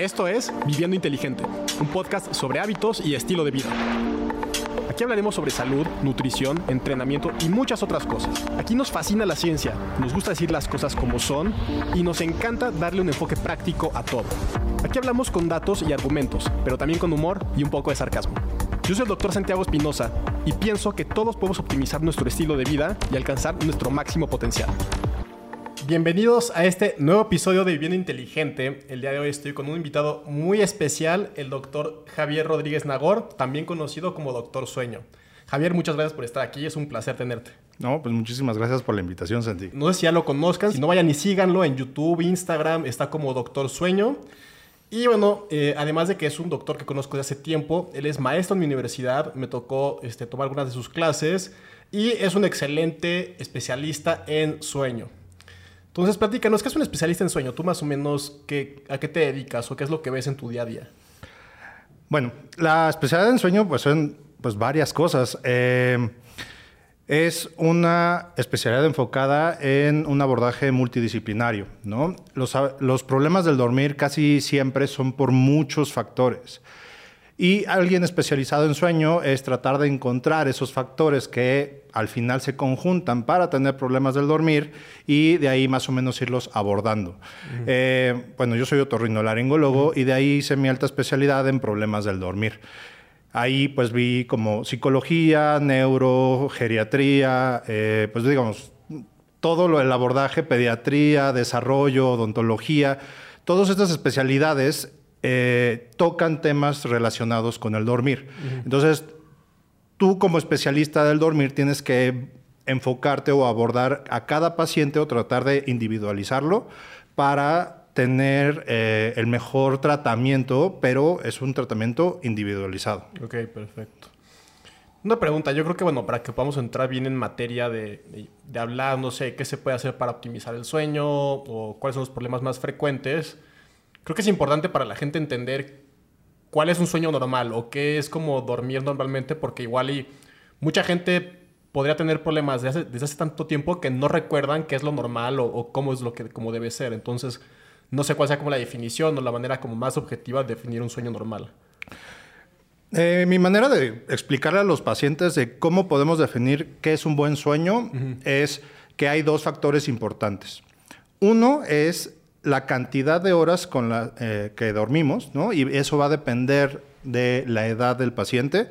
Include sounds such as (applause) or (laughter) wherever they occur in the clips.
Esto es Viviendo Inteligente, un podcast sobre hábitos y estilo de vida. Aquí hablaremos sobre salud, nutrición, entrenamiento y muchas otras cosas. Aquí nos fascina la ciencia, nos gusta decir las cosas como son y nos encanta darle un enfoque práctico a todo. Aquí hablamos con datos y argumentos, pero también con humor y un poco de sarcasmo. Yo soy el doctor Santiago Espinosa y pienso que todos podemos optimizar nuestro estilo de vida y alcanzar nuestro máximo potencial. Bienvenidos a este nuevo episodio de Vivienda Inteligente. El día de hoy estoy con un invitado muy especial, el doctor Javier Rodríguez Nagor, también conocido como Doctor Sueño. Javier, muchas gracias por estar aquí, es un placer tenerte. No, pues muchísimas gracias por la invitación, Santi. No sé si ya lo conozcan, si no vayan y síganlo en YouTube, Instagram, está como Doctor Sueño. Y bueno, eh, además de que es un doctor que conozco de hace tiempo, él es maestro en mi universidad, me tocó este, tomar algunas de sus clases y es un excelente especialista en sueño. Entonces, platícanos, ¿qué es un especialista en sueño? Tú más o menos, ¿qué, ¿a qué te dedicas o qué es lo que ves en tu día a día? Bueno, la especialidad en sueño pues son pues, varias cosas. Eh, es una especialidad enfocada en un abordaje multidisciplinario. ¿no? Los problemas del dormir casi siempre son por muchos factores. Y alguien especializado en sueño es tratar de encontrar esos factores que al final se conjuntan para tener problemas del dormir y de ahí más o menos irlos abordando. Eh, bueno, yo soy otorrinolaringólogo y de ahí hice mi alta especialidad en problemas del dormir. Ahí pues vi como psicología, neuro, geriatría, eh, pues digamos, todo lo del abordaje, pediatría, desarrollo, odontología, todas estas especialidades eh, tocan temas relacionados con el dormir. Entonces, tú como especialista del dormir tienes que enfocarte o abordar a cada paciente o tratar de individualizarlo para tener eh, el mejor tratamiento, pero es un tratamiento individualizado. Ok, perfecto. Una pregunta, yo creo que bueno, para que podamos entrar bien en materia de, de, de hablar, no sé, qué se puede hacer para optimizar el sueño o cuáles son los problemas más frecuentes, creo que es importante para la gente entender cuál es un sueño normal o qué es como dormir normalmente, porque igual y mucha gente podría tener problemas desde hace, desde hace tanto tiempo que no recuerdan qué es lo normal o, o, cómo es lo que como debe ser. Entonces, no sé cuál sea como la definición o la manera como más objetiva de definir un sueño normal. Eh, mi manera de explicarle a los pacientes de cómo podemos definir qué es un buen sueño uh -huh. es que hay dos factores importantes. Uno es la cantidad de horas con la, eh, que dormimos, ¿no? Y eso va a depender de la edad del paciente.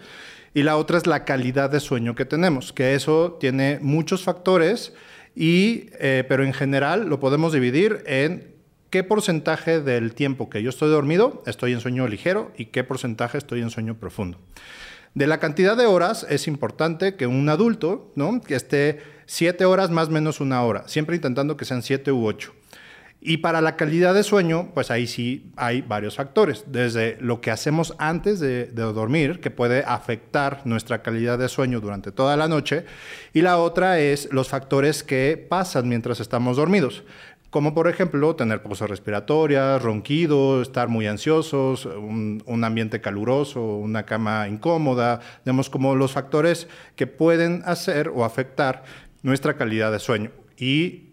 Y la otra es la calidad de sueño que tenemos, que eso tiene muchos factores, y, eh, pero en general lo podemos dividir en qué porcentaje del tiempo que yo estoy dormido estoy en sueño ligero y qué porcentaje estoy en sueño profundo. De la cantidad de horas es importante que un adulto, ¿no? Que esté siete horas más menos una hora, siempre intentando que sean siete u ocho. Y para la calidad de sueño, pues ahí sí hay varios factores, desde lo que hacemos antes de, de, dormir, que puede afectar nuestra calidad de sueño durante toda la noche, y la otra es los factores que pasan mientras estamos dormidos, como por ejemplo tener pausas respiratorias, ronquido, estar muy ansiosos, un, un ambiente caluroso, una cama incómoda, digamos como los factores que pueden hacer o afectar nuestra calidad de sueño. Y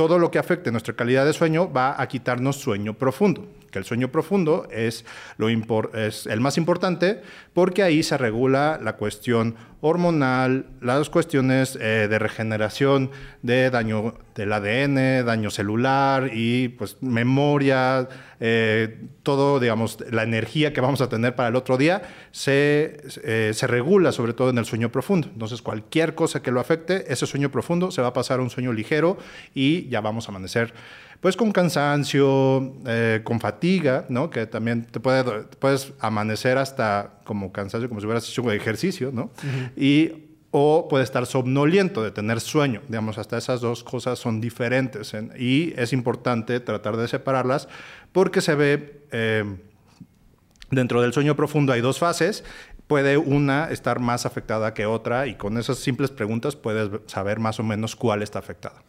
todo lo que afecte nuestra calidad de sueño va a quitarnos sueño profundo, que el sueño profundo es, lo es el más importante porque ahí se regula la cuestión hormonal, las cuestiones eh, de regeneración, de daño del ADN, daño celular y pues memoria, eh, todo, digamos, la energía que vamos a tener para el otro día se, eh, se regula sobre todo en el sueño profundo. Entonces cualquier cosa que lo afecte, ese sueño profundo se va a pasar a un sueño ligero y ya vamos a amanecer pues con cansancio, eh, con fatiga, ¿no? Que también te puede, puedes amanecer hasta como cansancio, como si hubieras hecho ejercicio, ¿no? Uh -huh. Y o puede estar somnoliento, de tener sueño. Digamos, hasta esas dos cosas son diferentes en, y es importante tratar de separarlas porque se ve eh, dentro del sueño profundo hay dos fases. Puede una estar más afectada que otra y con esas simples preguntas puedes saber más o menos cuál está afectada.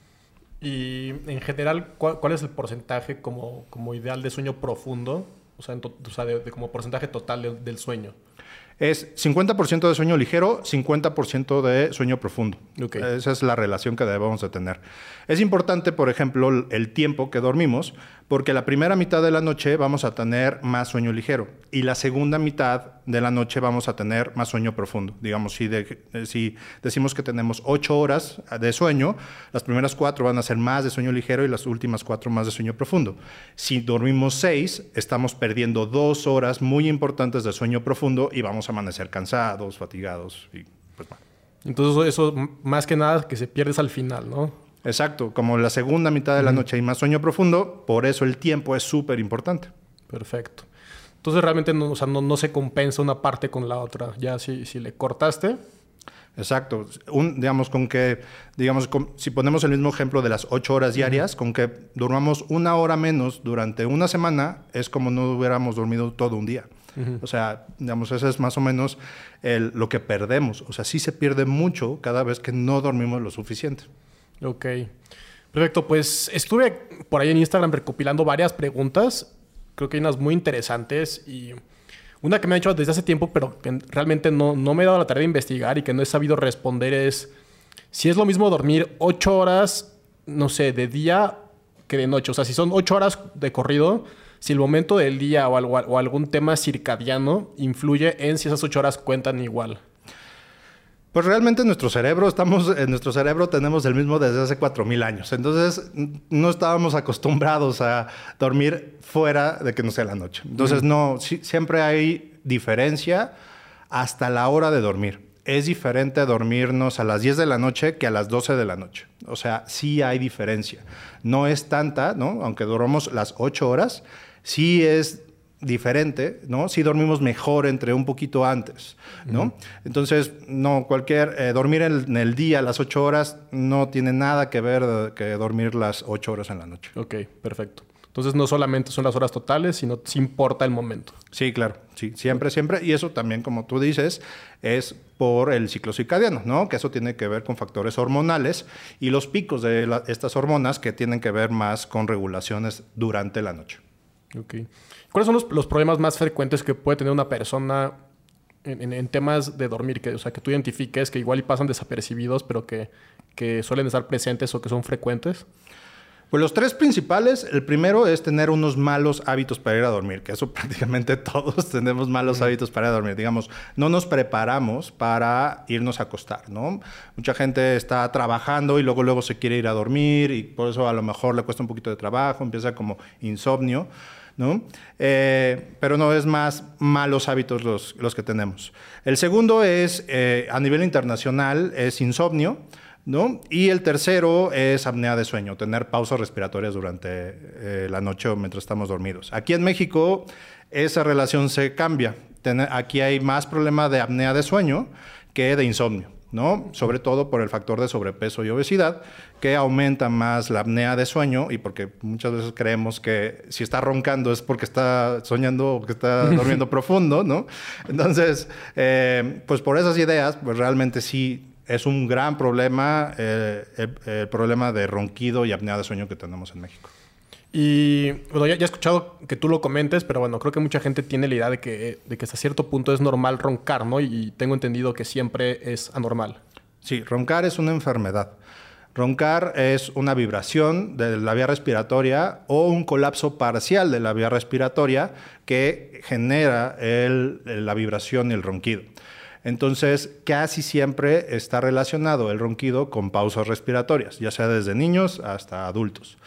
Y en general, ¿cuál, cuál es el porcentaje como, como, ideal de sueño profundo? O sea, en to, o sea de, de, como porcentaje total de, del sueño. Es 50% de sueño ligero, 50% de sueño profundo. Ok. Esa es la relación que debemos de tener. Es importante, por ejemplo, el tiempo que dormimos, porque la primera mitad de la noche vamos a tener más sueño ligero y la segunda mitad de la noche vamos a tener más sueño profundo. Digamos, si, eh, si decimos que tenemos ocho horas de sueño, las primeras cuatro van a ser más de sueño ligero y las últimas cuatro más de sueño profundo. Si dormimos seis, estamos perdiendo dos horas muy importantes de sueño profundo y vamos a amanecer cansados, fatigados y pues bueno. Entonces eso más que nada que se pierdes al final, ¿no? Exacto, como la segunda mitad de la noche hay más sueño profundo, por eso el tiempo es súper importante. Perfecto. Entonces realmente no, o sea, no, no se compensa una parte con la otra. Ya si, si le cortaste, Exacto. Un, digamos, con que, digamos, con- si ponemos el mismo ejemplo de las ocho horas diarias, con que durmamos una hora menos durante una semana, es como no hubiéramos dormido todo un día. O sea, digamos, eso es más o menos el- lo que perdemos. O sea, sí se pierde mucho cada vez que no dormimos lo suficiente. Ok. Perfecto, pues estuve por ahí en Instagram recopilando varias preguntas. Creo que hay unas muy interesantes y una que me ha hecho desde hace tiempo, pero que realmente no, no me he dado la tarea de investigar y que no he sabido responder es si es lo mismo dormir ocho horas, no sé, de día que de noche. O sea, si son ocho horas de corrido, si el momento del día o algún tema circadiano influye en si esas ocho horas cuentan igual. Pues realmente nuestro cerebro, estamos, en nuestro cerebro tenemos el mismo desde hace 4.000 años. Entonces, no estábamos acostumbrados a dormir fuera de que no sea la noche. Entonces, no, siempre hay diferencia hasta la hora de dormir. Es diferente dormirnos a las 10 de la noche que a las 12 de la noche. O sea, sí hay diferencia. No es tanta, ¿no? Aunque dormamos las 8 horas, sí es diferente, ¿no? Si dormimos mejor entre un poquito antes, ¿no? Entonces, no, cualquier, eh, dormir en el, en el día las ocho horas no tiene nada que ver que dormir las ocho horas en la noche. Ok, perfecto. Entonces no solamente son las horas totales, sino sí importa el momento. Sí, claro, sí, siempre, siempre. Y eso también, como tú dices, es por el ciclo circadiano, ¿no? Que eso tiene que ver con factores hormonales y los picos de la- estas hormonas que tienen que ver más con regulaciones durante la noche. Ok. ¿Cuáles son los, los problemas más frecuentes que puede tener una persona en, en- en temas de dormir? Que, o sea, que tú identifiques que igual y pasan desapercibidos, pero que, que suelen estar presentes o que son frecuentes. Pues los tres principales, el primero es tener unos malos hábitos para ir a dormir, que eso (laughs) prácticamente todos tenemos malos hábitos para dormir. Digamos, no nos preparamos para irnos a acostar, ¿no? Mucha gente está trabajando y luego luego se quiere ir a dormir y por eso a lo mejor le cuesta un poquito de trabajo, empieza como insomnio. ¿No? Eh, pero no es más malos hábitos los, los que tenemos. El segundo es, eh, a nivel internacional, es insomnio, ¿no? Y el tercero es apnea de sueño, tener pausas respiratorias durante eh, la noche o mientras estamos dormidos. Aquí en México esa relación se cambia. Aquí hay más problema de apnea de sueño que de insomnio. ¿No? Sobre todo por el factor de sobrepeso y obesidad, que aumenta más la apnea de sueño y porque muchas veces creemos que si está roncando es porque está soñando o que está (laughs) durmiendo profundo, ¿no? Entonces, eh, pues por esas ideas, pues realmente sí es un gran problema eh, el, el problema de ronquido y apnea de sueño que tenemos en México. Y bueno, ya, he escuchado que tú lo comentes, pero bueno, creo que mucha gente tiene la idea de que, de que hasta cierto punto es normal roncar, ¿no? Y tengo entendido que siempre es anormal. Sí, roncar es una enfermedad. Roncar es una vibración de la vía respiratoria o un colapso parcial de la vía respiratoria que genera el- la vibración y el ronquido. Entonces, casi siempre está relacionado el ronquido con pausas respiratorias, ya sea desde niños hasta adultos.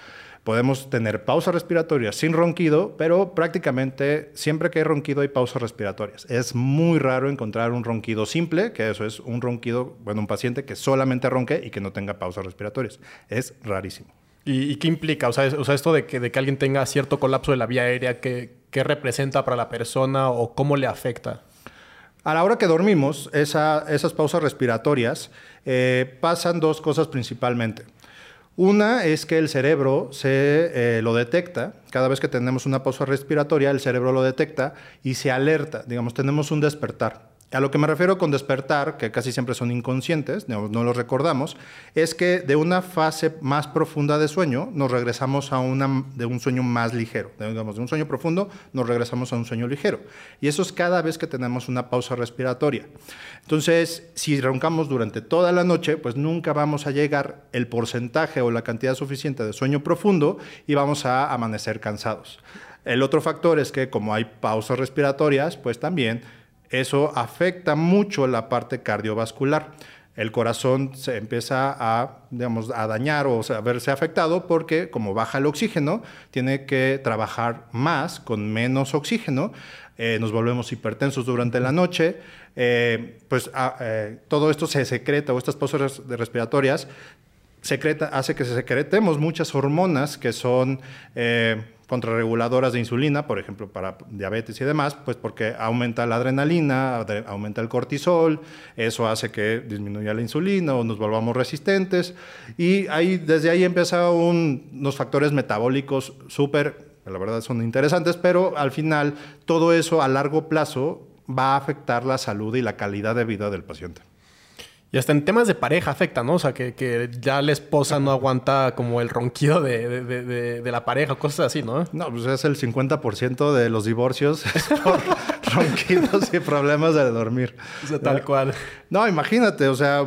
Podemos tener pausas respiratorias sin ronquido, pero prácticamente siempre que hay ronquido hay pausas respiratorias. Es muy raro encontrar un ronquido simple, que eso es un ronquido, bueno, un paciente que solamente ronque y que no tenga pausas respiratorias. Es rarísimo. ¿Y, y qué implica? O sea, es- o sea, esto de que, de que alguien tenga cierto colapso de la vía aérea, ¿qué, qué representa para la persona o cómo le afecta? A la hora que dormimos, esa- esas pausas respiratorias eh, pasan dos cosas principalmente. Una es que el cerebro se eh, lo detecta, cada vez que tenemos una pausa respiratoria, el cerebro lo detecta y se alerta, digamos, tenemos un despertar. A lo que me refiero con despertar, que casi siempre son inconscientes, no, no los recordamos, es que de una fase más profunda de sueño nos regresamos a una, de un sueño más ligero. Digamos, de un sueño profundo nos regresamos a un sueño ligero. Y eso es cada vez que tenemos una pausa respiratoria. Entonces, si roncamos durante toda la noche, pues nunca vamos a llegar el porcentaje o la cantidad suficiente de sueño profundo y vamos a amanecer cansados. El otro factor es que como hay pausas respiratorias, pues también eso afecta mucho la parte cardiovascular. El corazón se empieza a, digamos, a dañar o a verse afectado porque como baja el oxígeno, tiene que trabajar más con menos oxígeno. Eh, nos volvemos hipertensos durante la noche. Eh, pues ah, eh, todo esto se secreta o estas pausas respiratorias secreta, hace que se secretemos muchas hormonas que son contrarreguladoras de insulina, por ejemplo, para diabetes y demás, pues porque aumenta la adrenalina, aumenta el cortisol, eso hace que disminuya la insulina o nos volvamos resistentes. Y ahí, desde ahí empiezan unos factores metabólicos súper, la verdad son interesantes, pero al final todo eso a largo plazo va a afectar la salud y la calidad de vida del paciente. Y hasta en temas de pareja afecta, ¿no? O sea, que, ya la esposa no aguanta como el ronquido de, la pareja, cosas así, ¿no? No, pues es el 50% de los divorcios (laughs) por ronquidos y problemas de dormir. O sea, tal cual. No, imagínate, o sea,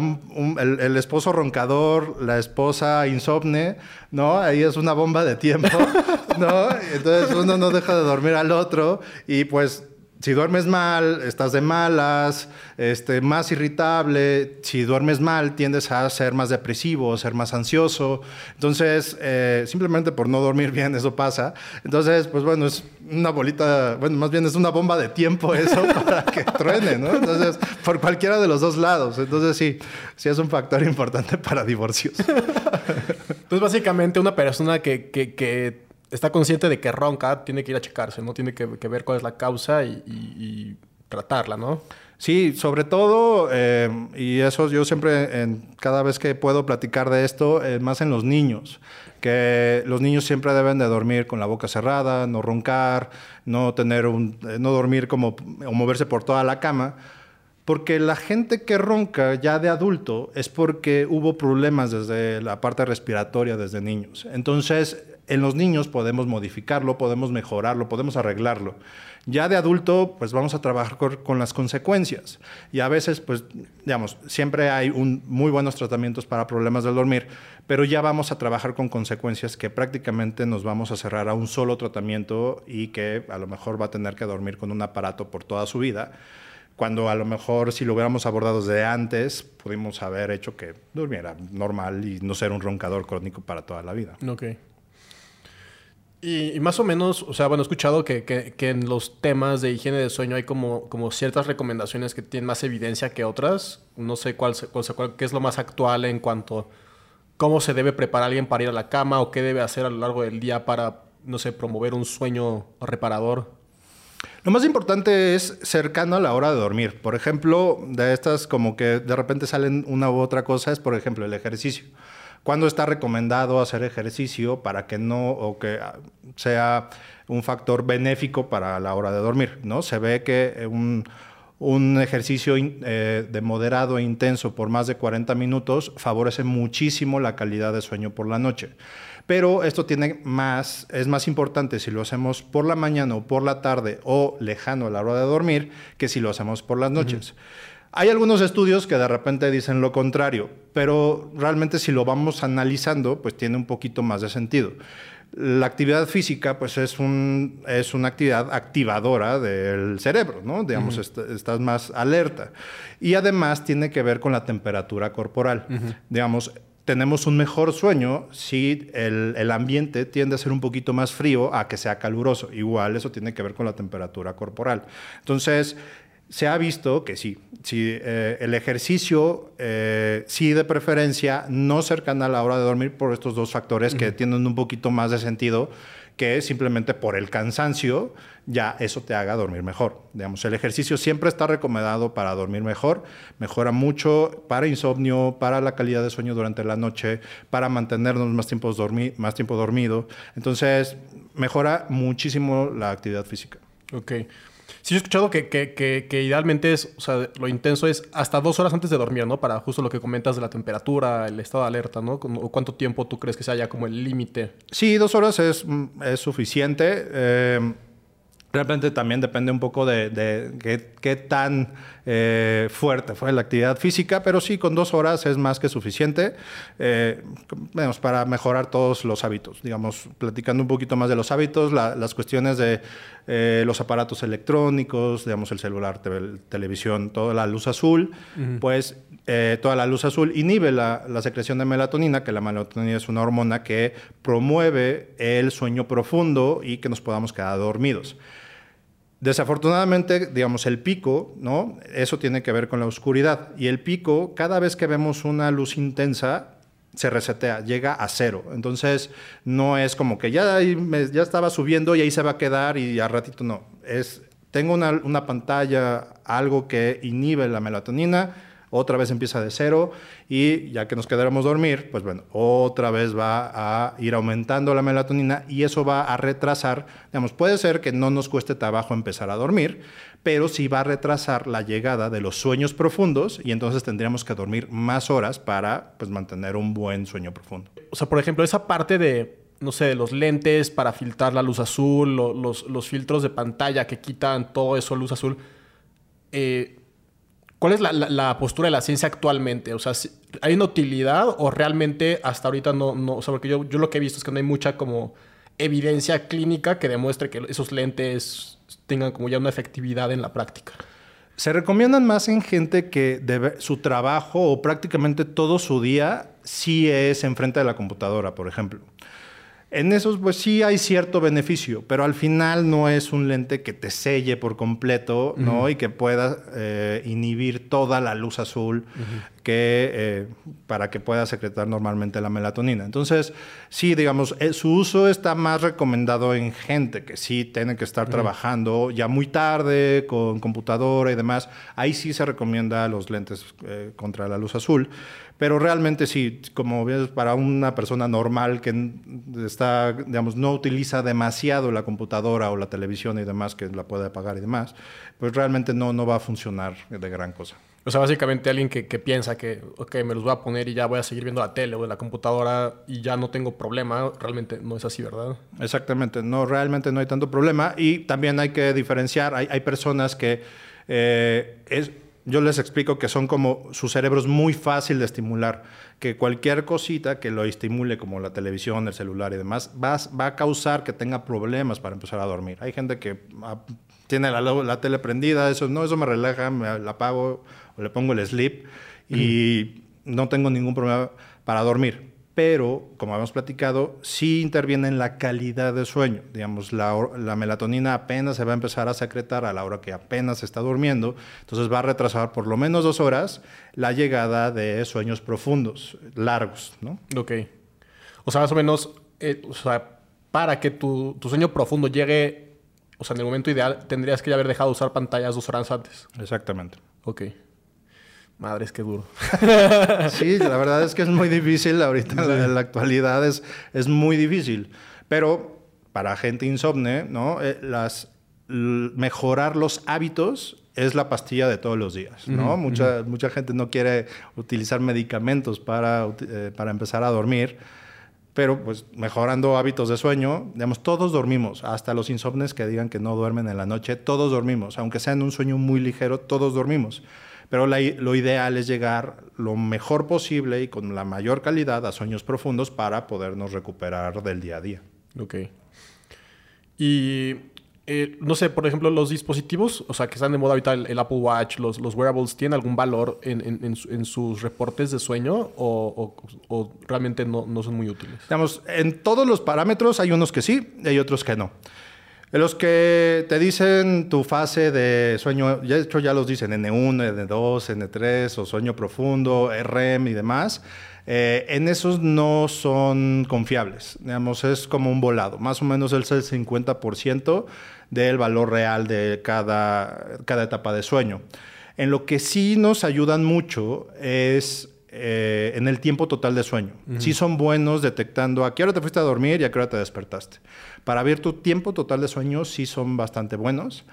el, el, esposo roncador, la esposa insomne, ¿no? Ahí es una bomba de tiempo, (laughs) ¿no? Entonces uno no deja de dormir al otro y pues si duermes mal, estás de malas, este, más irritable. Si duermes mal, tiendes a ser más depresivo, ser más ansioso. Entonces, eh, simplemente por no dormir bien, eso pasa. Entonces, pues bueno, es una bolita, bueno, más bien es una bomba de tiempo eso (laughs) para que truene, ¿no? Entonces, por cualquiera de los dos lados. Entonces, sí, sí es un factor importante para divorcios. Entonces, (laughs) básicamente, una persona que, que, que está consciente de que ronca, tiene que ir a checarse, ¿no? Tiene que, ver cuál es la causa y, tratarla, ¿no? Sí, sobre todo, eh, y eso yo siempre, en, cada vez que puedo platicar de esto, eh, más en los niños, que los niños siempre deben de dormir con la boca cerrada, no roncar, no tener un, eh, no dormir como o moverse por toda la cama, porque la gente que ronca ya de adulto es porque hubo problemas desde la parte respiratoria desde niños. Entonces, en los niños podemos modificarlo, podemos mejorarlo, podemos arreglarlo. Ya de adulto, pues vamos a trabajar con, las consecuencias. Y a veces, pues, digamos, siempre hay un, muy buenos tratamientos para problemas del dormir, pero ya vamos a trabajar con consecuencias que prácticamente nos vamos a cerrar a un solo tratamiento y que a lo mejor va a tener que dormir con un aparato por toda su vida cuando a lo mejor si lo hubiéramos abordado desde antes, pudimos haber hecho que durmiera normal y no ser un roncador crónico para toda la vida. Ok. Y, más o menos, o sea, bueno, he escuchado que, que, en los temas de higiene de sueño hay como, como ciertas recomendaciones que tienen más evidencia que otras. No sé cuál, cuál, cuál, qué es lo más actual en cuanto a cómo se debe preparar alguien para ir a la cama o qué debe hacer a lo largo del día para, no sé, promover un sueño reparador. Lo más importante es cercano a la hora de dormir. Por ejemplo, de estas como que de repente salen una u otra cosa, es por ejemplo el ejercicio. ¿Cuándo está recomendado hacer ejercicio para que no o que sea un factor benéfico para la hora de dormir? ¿no? Se ve que un, ejercicio eh, de moderado e intenso por más de 40 minutos favorece muchísimo la calidad de sueño por la noche. Pero esto tiene más, es más importante si lo hacemos por la mañana o por la tarde o lejano a la hora de dormir que si lo hacemos por las noches. Hay algunos estudios que de repente dicen lo contrario, pero realmente si lo vamos analizando, pues tiene un poquito más de sentido. La actividad física, pues es, un, es una actividad activadora del cerebro, ¿no? Digamos, estás más alerta. Y además tiene que ver con la temperatura corporal. Digamos, tenemos un mejor sueño si el, el, ambiente tiende a ser un poquito más frío a que sea caluroso. Igual eso tiene que ver con la temperatura corporal. Entonces, se ha visto que sí, si eh, el ejercicio, eh, sí de preferencia, no cercana a la hora de dormir por estos dos factores que tienen un poquito más de sentido que simplemente por el cansancio, ya eso te haga dormir mejor. Digamos, el ejercicio siempre está recomendado para dormir mejor, mejora mucho para insomnio, para la calidad de sueño durante la noche, para mantenernos más tiempo, más tiempo dormido. Entonces, mejora muchísimo la actividad física. Ok. Sí, he escuchado que, que, que, idealmente es, o sea, lo intenso es hasta dos horas antes de dormir, ¿no? Para justo lo que comentas de la temperatura, el estado de alerta, ¿no? O cuánto tiempo tú crees que sea ya como el límite. Sí, dos horas es, es suficiente. Eh, Realmente también depende un poco de, qué, tan eh, fuerte fue la actividad física, pero sí, con dos horas es más que suficiente eh, para mejorar todos los hábitos. Digamos, platicando un poquito más de los hábitos, las cuestiones de eh, los aparatos electrónicos, digamos, el celular, televisión, toda la luz azul, pues toda la luz azul inhibe la, la secreción de melatonina, que la melatonina es una hormona que promueve el sueño profundo y que nos podamos quedar dormidos. Desafortunadamente, digamos, el pico, ¿no? Eso tiene que ver con la oscuridad. Y el pico, cada vez que vemos una luz intensa, se resetea, llega a cero. Entonces, no es como que ya, ya estaba subiendo y ahí se va a quedar y a ratito no. Es, tengo una, una pantalla, algo que inhibe la melatonina, otra vez empieza de cero y ya que nos quedáramos dormir, pues bueno, otra vez va a ir aumentando la melatonina y eso va a retrasar, digamos, puede ser que no nos cueste trabajo empezar a dormir, pero sí va a retrasar la llegada de los sueños profundos y entonces tendríamos que dormir más horas para pues mantener un buen sueño profundo. O sea, por ejemplo, esa parte de no sé, de los lentes para filtrar la luz azul, los, los, filtros de pantalla que quitan todo eso, luz azul. Eh, ¿Cuál es la, postura de la ciencia actualmente? O sea, ¿hay una utilidad o realmente hasta ahorita no, no o sea, porque yo, yo lo que he visto es que no hay mucha como evidencia clínica que demuestre que esos lentes tengan como ya una efectividad en la práctica? Se recomiendan más en gente que su trabajo o prácticamente todo su día sí es enfrente de la computadora, por ejemplo. En esos, pues sí hay cierto beneficio, pero al final no es un lente que te selle por completo, ¿no? Y que pueda eh, inhibir toda la luz azul que, eh, para que pueda secretar normalmente la melatonina. Entonces, sí, digamos, eh, su uso está más recomendado en gente que sí tiene que estar trabajando ya muy tarde con computadora y demás. Ahí sí se recomienda los lentes contra la luz azul. Pero realmente sí, como ves, para una persona normal que está, digamos, no utiliza demasiado la computadora o la televisión y demás, que la puede apagar y demás, pues realmente no, no va a funcionar de gran cosa. O sea, básicamente alguien que, que, piensa que, ok, me los voy a poner y ya voy a seguir viendo la tele o la computadora y ya no tengo problema, realmente no es así, ¿verdad? Exactamente, no, realmente no hay tanto problema y también hay que diferenciar, hay, hay personas que eh, es, yo les explico que son como su cerebro es muy fácil de estimular, que cualquier cosita que lo estimule, como la televisión, el celular y demás, va, va a causar que tenga problemas para empezar a dormir. Hay gente que ah, tiene la, la, tele prendida, eso no, eso me relaja, me la apago o le pongo el sleep y no tengo ningún problema para dormir pero como habíamos platicado, sí interviene en la calidad de sueño. Digamos, la, melatonina apenas se va a empezar a secretar a la hora que apenas está durmiendo, entonces va a retrasar por lo menos dos horas la llegada de sueños profundos, largos, ¿no? Ok. O sea, más o menos, eh, o sea, para que tu, tu sueño profundo llegue, o sea, en el momento ideal, tendrías que ya haber dejado de usar pantallas dos horas antes. Exactamente. Ok. Madre, es que duro. (laughs) sí, la verdad es que es muy difícil ahorita en la, actualidad, es, es muy difícil. Pero para gente insomne, ¿no? Eh, las, mejorar los hábitos es la pastilla de todos los días, ¿no? mucha, mucha gente no quiere utilizar medicamentos para, eh, para empezar a dormir, pero pues mejorando hábitos de sueño, digamos, todos dormimos, hasta los insomnes que digan que no duermen en la noche, todos dormimos, aunque sea en un sueño muy ligero, todos dormimos. Pero lo ideal es llegar lo mejor posible y con la mayor calidad a sueños profundos para podernos recuperar del día a día. Ok. Y eh, no sé, por ejemplo, los dispositivos, o sea, que están de moda ahorita, el, Apple Watch, los, los, wearables, ¿tienen algún valor en, sus reportes de sueño o, o realmente no, no, son muy útiles? Digamos, en todos los parámetros hay unos que sí y hay otros que no. Los que te dicen tu fase de sueño, de hecho ya los dicen N1, N2, N3 o sueño profundo, REM y demás, eh, en esos no son confiables. Digamos, es como un volado. Más o menos el 50% del valor real de cada etapa de sueño. En lo que sí nos ayudan mucho es eh, en el tiempo total de sueño. Sí son buenos detectando a qué hora te fuiste a dormir y a qué hora te despertaste. Para ver tu tiempo total de sueño sí son bastante buenos.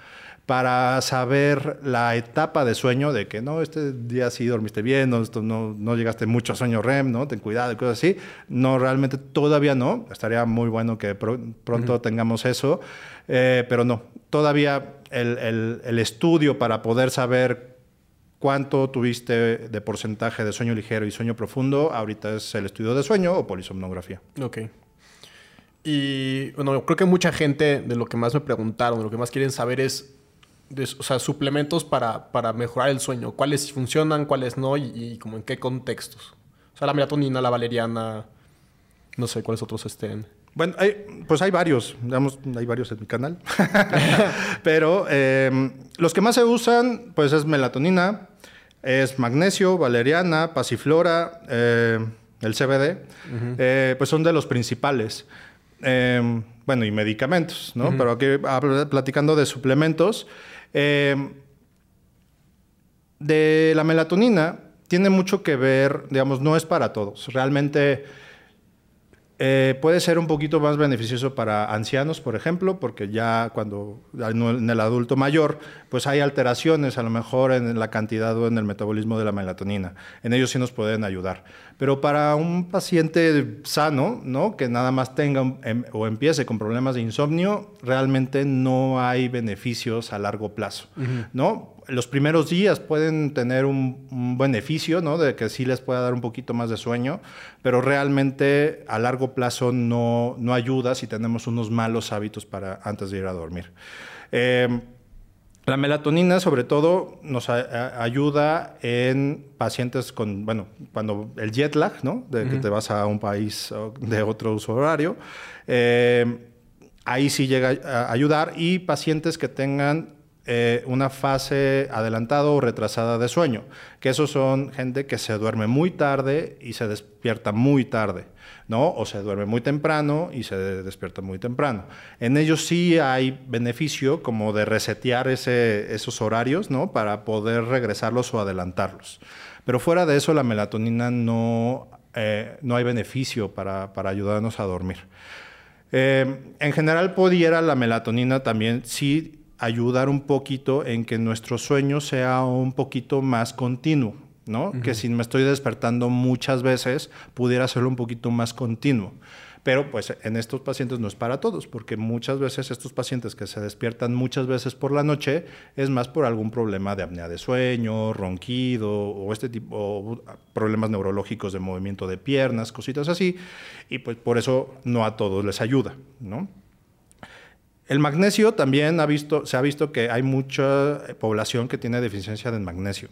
Para saber la etapa de sueño, de que no, este día sí dormiste bien, no, no, no llegaste mucho a sueño REM, ¿no? Ten cuidado y cosas así. No, realmente todavía no. Estaría muy bueno que pronto tengamos eso. Eh, pero no, todavía el, el, el estudio para poder saber cuánto tuviste de porcentaje de sueño ligero y sueño profundo, ahorita es el estudio de sueño o polisomnografía. Ok. Y bueno, creo que mucha gente de lo que más me preguntaron, de lo que más quieren saber es, o sea, suplementos para, para, mejorar el sueño. ¿Cuáles funcionan, cuáles no y, y, como en qué contextos? O sea, la melatonina, la valeriana, no sé cuáles otros estén. Bueno, pues hay varios, digamos, hay varios en mi canal. (laughs) Pero em, los que más se usan, pues es melatonina, es magnesio, valeriana, pasiflora, eh, el CBD, eh, pues son de los principales. Em, bueno, y medicamentos, ¿no? Pero aquí platicando de suplementos, em, de la melatonina tiene mucho que ver, digamos, no es para todos. Realmente eh, puede ser un poquito más beneficioso para ancianos, por ejemplo, porque ya cuando en el adulto mayor, pues hay alteraciones a lo mejor en la cantidad o en el metabolismo de la melatonina. En ellos sí nos pueden ayudar. Pero para un paciente sano, ¿no? que nada más tenga em, o empiece con problemas de insomnio, realmente no hay beneficios a largo plazo. ¿no? Los primeros días pueden tener un, beneficio, ¿no? De que sí les pueda dar un poquito más de sueño, pero realmente a largo plazo no, no ayuda si tenemos unos malos hábitos para antes de ir a dormir. Em, la melatonina, sobre todo, nos ayuda en pacientes con, bueno, cuando el jet lag, ¿no? De que te vas a un país de otro uso horario. Em, ahí sí llega a ayudar. Y pacientes que tengan eh, una fase adelantada o retrasada de sueño, que esos son gente que se duerme muy tarde y se despierta muy tarde, ¿no? O se duerme muy temprano y se despierta muy temprano. En ellos sí hay beneficio como de resetear ese, esos horarios, ¿no? Para poder regresarlos o adelantarlos. Pero fuera de eso, la melatonina no, eh, no hay beneficio para, para ayudarnos a dormir. Eh, en general, pudiera la melatonina también sí ayudar un poquito en que nuestro sueño sea un poquito más continuo, ¿no? Que si me estoy despertando muchas veces, pudiera hacerlo un poquito más continuo. Pero pues en estos pacientes no es para todos, porque muchas veces estos pacientes que se despiertan muchas veces por la noche es más por algún problema de apnea de sueño, ronquido o este tipo, o problemas neurológicos de movimiento de piernas, cositas así, y pues por eso no a todos les ayuda, ¿no? El magnesio también ha visto, se ha visto que hay mucha población que tiene deficiencia de magnesio.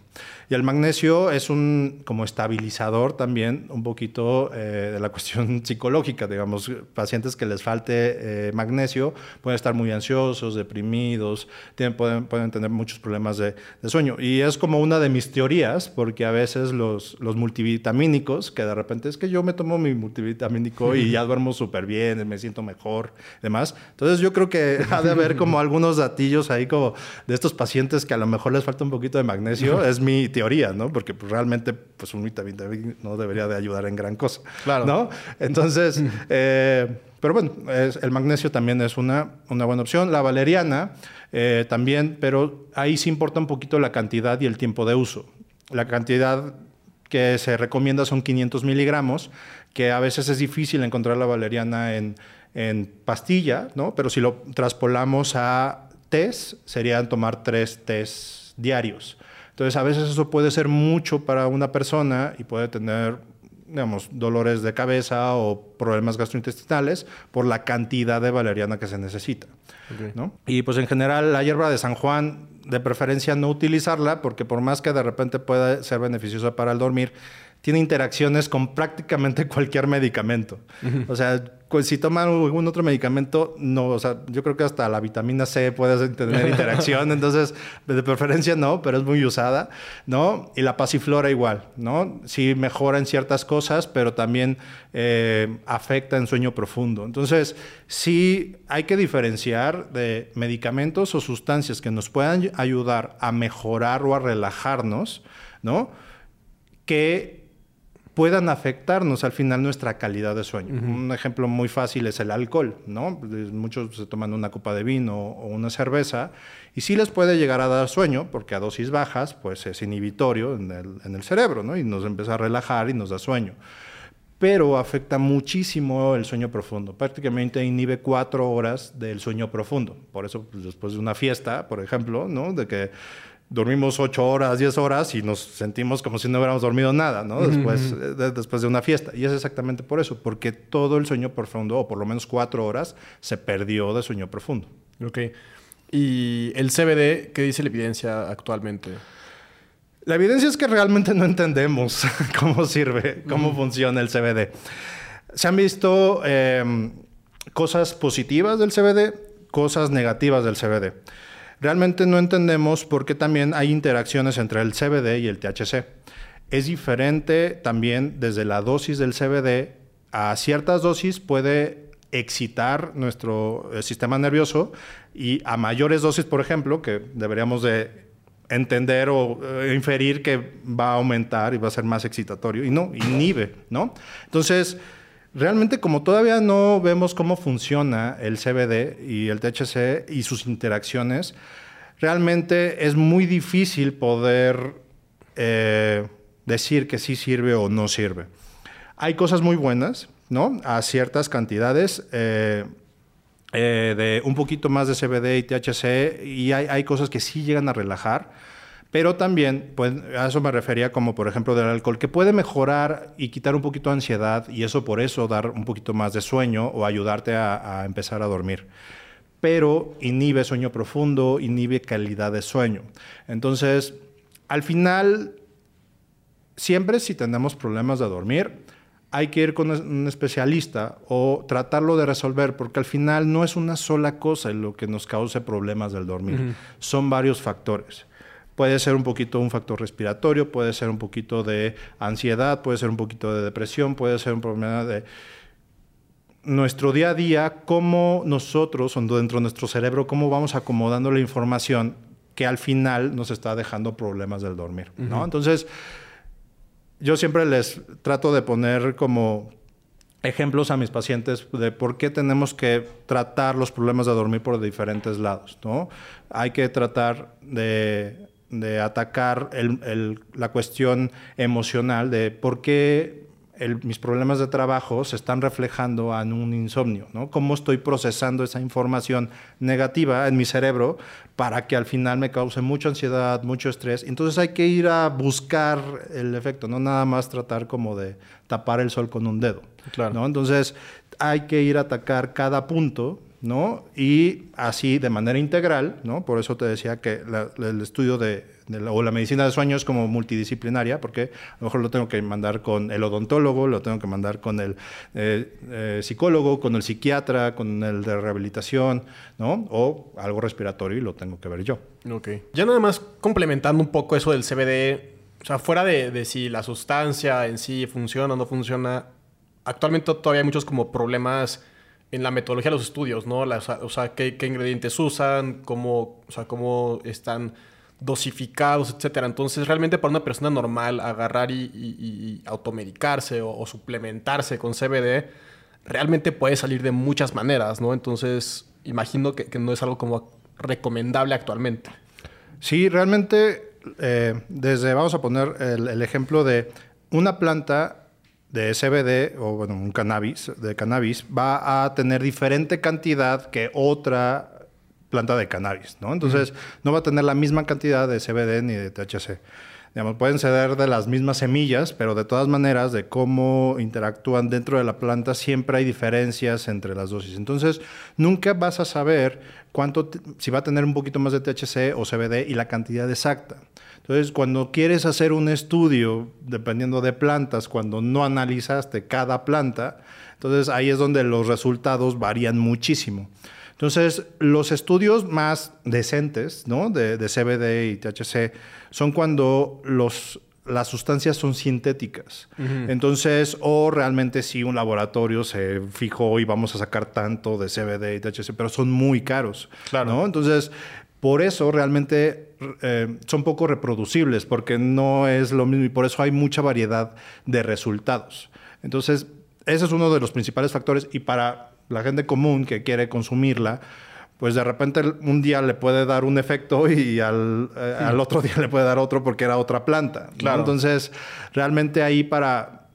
Y el magnesio es un como estabilizador también un poquito eh, de la (laughs) cuestión psicológica. Digamos, pacientes que les falte eh, magnesio pueden estar muy ansiosos, deprimidos, tienen, pueden, pueden, tener muchos problemas de, sueño. Y es como una de mis teorías, porque a veces los, los multivitamínicos, que de repente es que yo me tomo mi multivitamínico y ya (laughs) duermo súper bien, me siento mejor, demás. Entonces yo creo que (laughs) ha de haber como algunos datillos ahí como de estos pacientes que a lo mejor les falta un poquito de magnesio. es mi teoría, ¿no? Porque pues, realmente pues un vitamina no debería de ayudar en gran cosa. Claro. ¿No? Entonces, eh, pero bueno, el magnesio también es una, una buena opción. La valeriana eh, también, pero ahí sí importa un poquito la cantidad y el tiempo de uso. La cantidad que se recomienda son 500 miligramos, que a veces es difícil encontrar la valeriana en, en pastilla, ¿no? Pero si lo traspolamos a test, serían tomar tres test diarios. Entonces, a veces eso puede ser mucho para una persona y puede tener, digamos, dolores de cabeza o problemas gastrointestinales por la cantidad de valeriana que se necesita. ¿no? Y pues en general la hierba de San Juan, de preferencia no utilizarla porque por más que de repente pueda ser beneficiosa para el dormir, tiene interacciones con prácticamente (laughs) cualquier medicamento. O sea, si toman algún otro medicamento, no, o sea, yo creo que hasta la vitamina C puede tener interacción, (laughs) entonces de preferencia no, pero es muy usada, ¿no? Y la pasiflora igual, ¿no? Sí mejora en ciertas cosas, pero también eh, afecta en sueño profundo. Entonces, sí hay que diferenciar de medicamentos o sustancias que nos puedan ayudar a mejorar o a relajarnos, ¿no? Que puedan afectarnos al final nuestra calidad de sueño. Un ejemplo muy fácil es el alcohol, ¿no? Muchos se toman una copa de vino o una cerveza y sí les puede llegar a dar sueño porque a dosis bajas pues es inhibitorio en el, en el cerebro, ¿no? Y nos empieza a relajar y nos da sueño pero afecta muchísimo el sueño profundo. Prácticamente inhibe cuatro horas del sueño profundo. Por eso, pues, después de una fiesta, por ejemplo, ¿no? de que dormimos ocho horas, diez horas y nos sentimos como si no hubiéramos dormido nada, ¿no? Después, de, después de una fiesta. Y es exactamente por eso, porque todo el sueño profundo, o por lo menos cuatro horas, se perdió de sueño profundo. Ok. ¿Y el CBD, qué dice la evidencia actualmente? La evidencia es que realmente no entendemos (laughs) cómo sirve, cómo funciona el CBD. Se han visto em, cosas positivas del CBD, cosas negativas del CBD realmente no entendemos por qué también hay interacciones entre el CBD y el THC. Es diferente también desde la dosis del CBD a ciertas dosis puede excitar nuestro eh, sistema nervioso y a mayores dosis, por ejemplo, que deberíamos de entender o eh, inferir que va a aumentar y va a ser más excitatorio y no, inhibe, ¿no? Entonces, realmente como todavía no vemos cómo funciona el CBD y el THC y sus interacciones, realmente es muy difícil poder eh, decir que sí sirve o no sirve. Hay cosas muy buenas, ¿no? A ciertas cantidades. Eh, eh, de un poquito más de CBD y THC y hay, hay cosas que sí llegan a relajar pero también, pues, a eso me refería como por ejemplo del alcohol, que puede mejorar y quitar un poquito de ansiedad y eso por eso dar un poquito más de sueño o ayudarte a, empezar a dormir. Pero inhibe sueño profundo, inhibe calidad de sueño. Entonces, al final, siempre si tenemos problemas de dormir, hay que ir con un especialista o tratarlo de resolver, porque al final no es una sola cosa lo que nos cause problemas del dormir, son varios factores. Puede ser un poquito un factor respiratorio, puede ser un poquito de ansiedad, puede ser un poquito de depresión, puede ser un problema de nuestro día a día, cómo nosotros, dentro de nuestro cerebro, cómo vamos acomodando la información que al final nos está dejando problemas del dormir. ¿no? Entonces, yo siempre les trato de poner como ejemplos a mis pacientes de por qué tenemos que tratar los problemas de dormir por diferentes lados. ¿no? Hay que tratar de de atacar la cuestión emocional de por qué mis problemas de trabajo se están reflejando en un insomnio, ¿no? Cómo estoy procesando esa información negativa en mi cerebro para que al final me cause mucha ansiedad, mucho estrés. Entonces hay que ir a buscar el efecto, no nada más tratar como de tapar el sol con un dedo. ¿no? Entonces hay que ir a atacar cada punto ¿no? Y así de manera integral, ¿no? Por eso te decía que el estudio de, la, o la medicina de sueño es como multidisciplinaria, porque a lo mejor lo tengo que mandar con el odontólogo, lo tengo que mandar con el eh, eh, psicólogo, con el psiquiatra, con el de rehabilitación, ¿no? O algo respiratorio y lo tengo que ver yo. Ok. Ya nada más complementando un poco eso del CBD, o sea, fuera de, de si la sustancia en sí funciona o no funciona, actualmente todavía hay muchos como problemas en la metodología de los estudios, ¿no? o sea, qué, ingredientes usan, cómo, o sea, cómo están dosificados, etcétera. Entonces, realmente para una persona normal agarrar y, automedicarse o, suplementarse con CBD, realmente puede salir de muchas maneras, ¿no? Entonces, imagino que, no es algo como recomendable actualmente. Sí, realmente, eh, desde, vamos a poner el ejemplo de una planta de CBD o bueno, un cannabis, de cannabis va a tener diferente cantidad que otra planta de cannabis, ¿no? Entonces, no va a tener la misma cantidad de CBD ni de THC. Digamos, pueden ser de las mismas semillas, pero de todas maneras, de cómo interactúan dentro de la planta, siempre hay diferencias entre las dosis. Entonces, nunca vas a saber cuánto, si va a tener un poquito más de THC o CBD y la cantidad exacta. Entonces, cuando quieres hacer un estudio, dependiendo de plantas, cuando no analizaste cada planta, entonces ahí es donde los resultados varían muchísimo. Entonces, los estudios más decentes ¿no? de, CBD y THC son cuando los, las sustancias son sintéticas. Entonces, o realmente sí un laboratorio se fijó y vamos a sacar tanto de CBD y THC, pero son muy caros. Claro. ¿no? Entonces, Por eso realmente eh, son poco reproducibles, porque no es lo mismo y por eso hay mucha variedad de resultados. Entonces, ese es uno de los principales factores y para la gente común que quiere consumirla, pues de repente un día le puede dar un efecto y al, eh, al otro (laughs) día le puede dar otro porque era otra planta. Claro. Entonces, realmente ahí para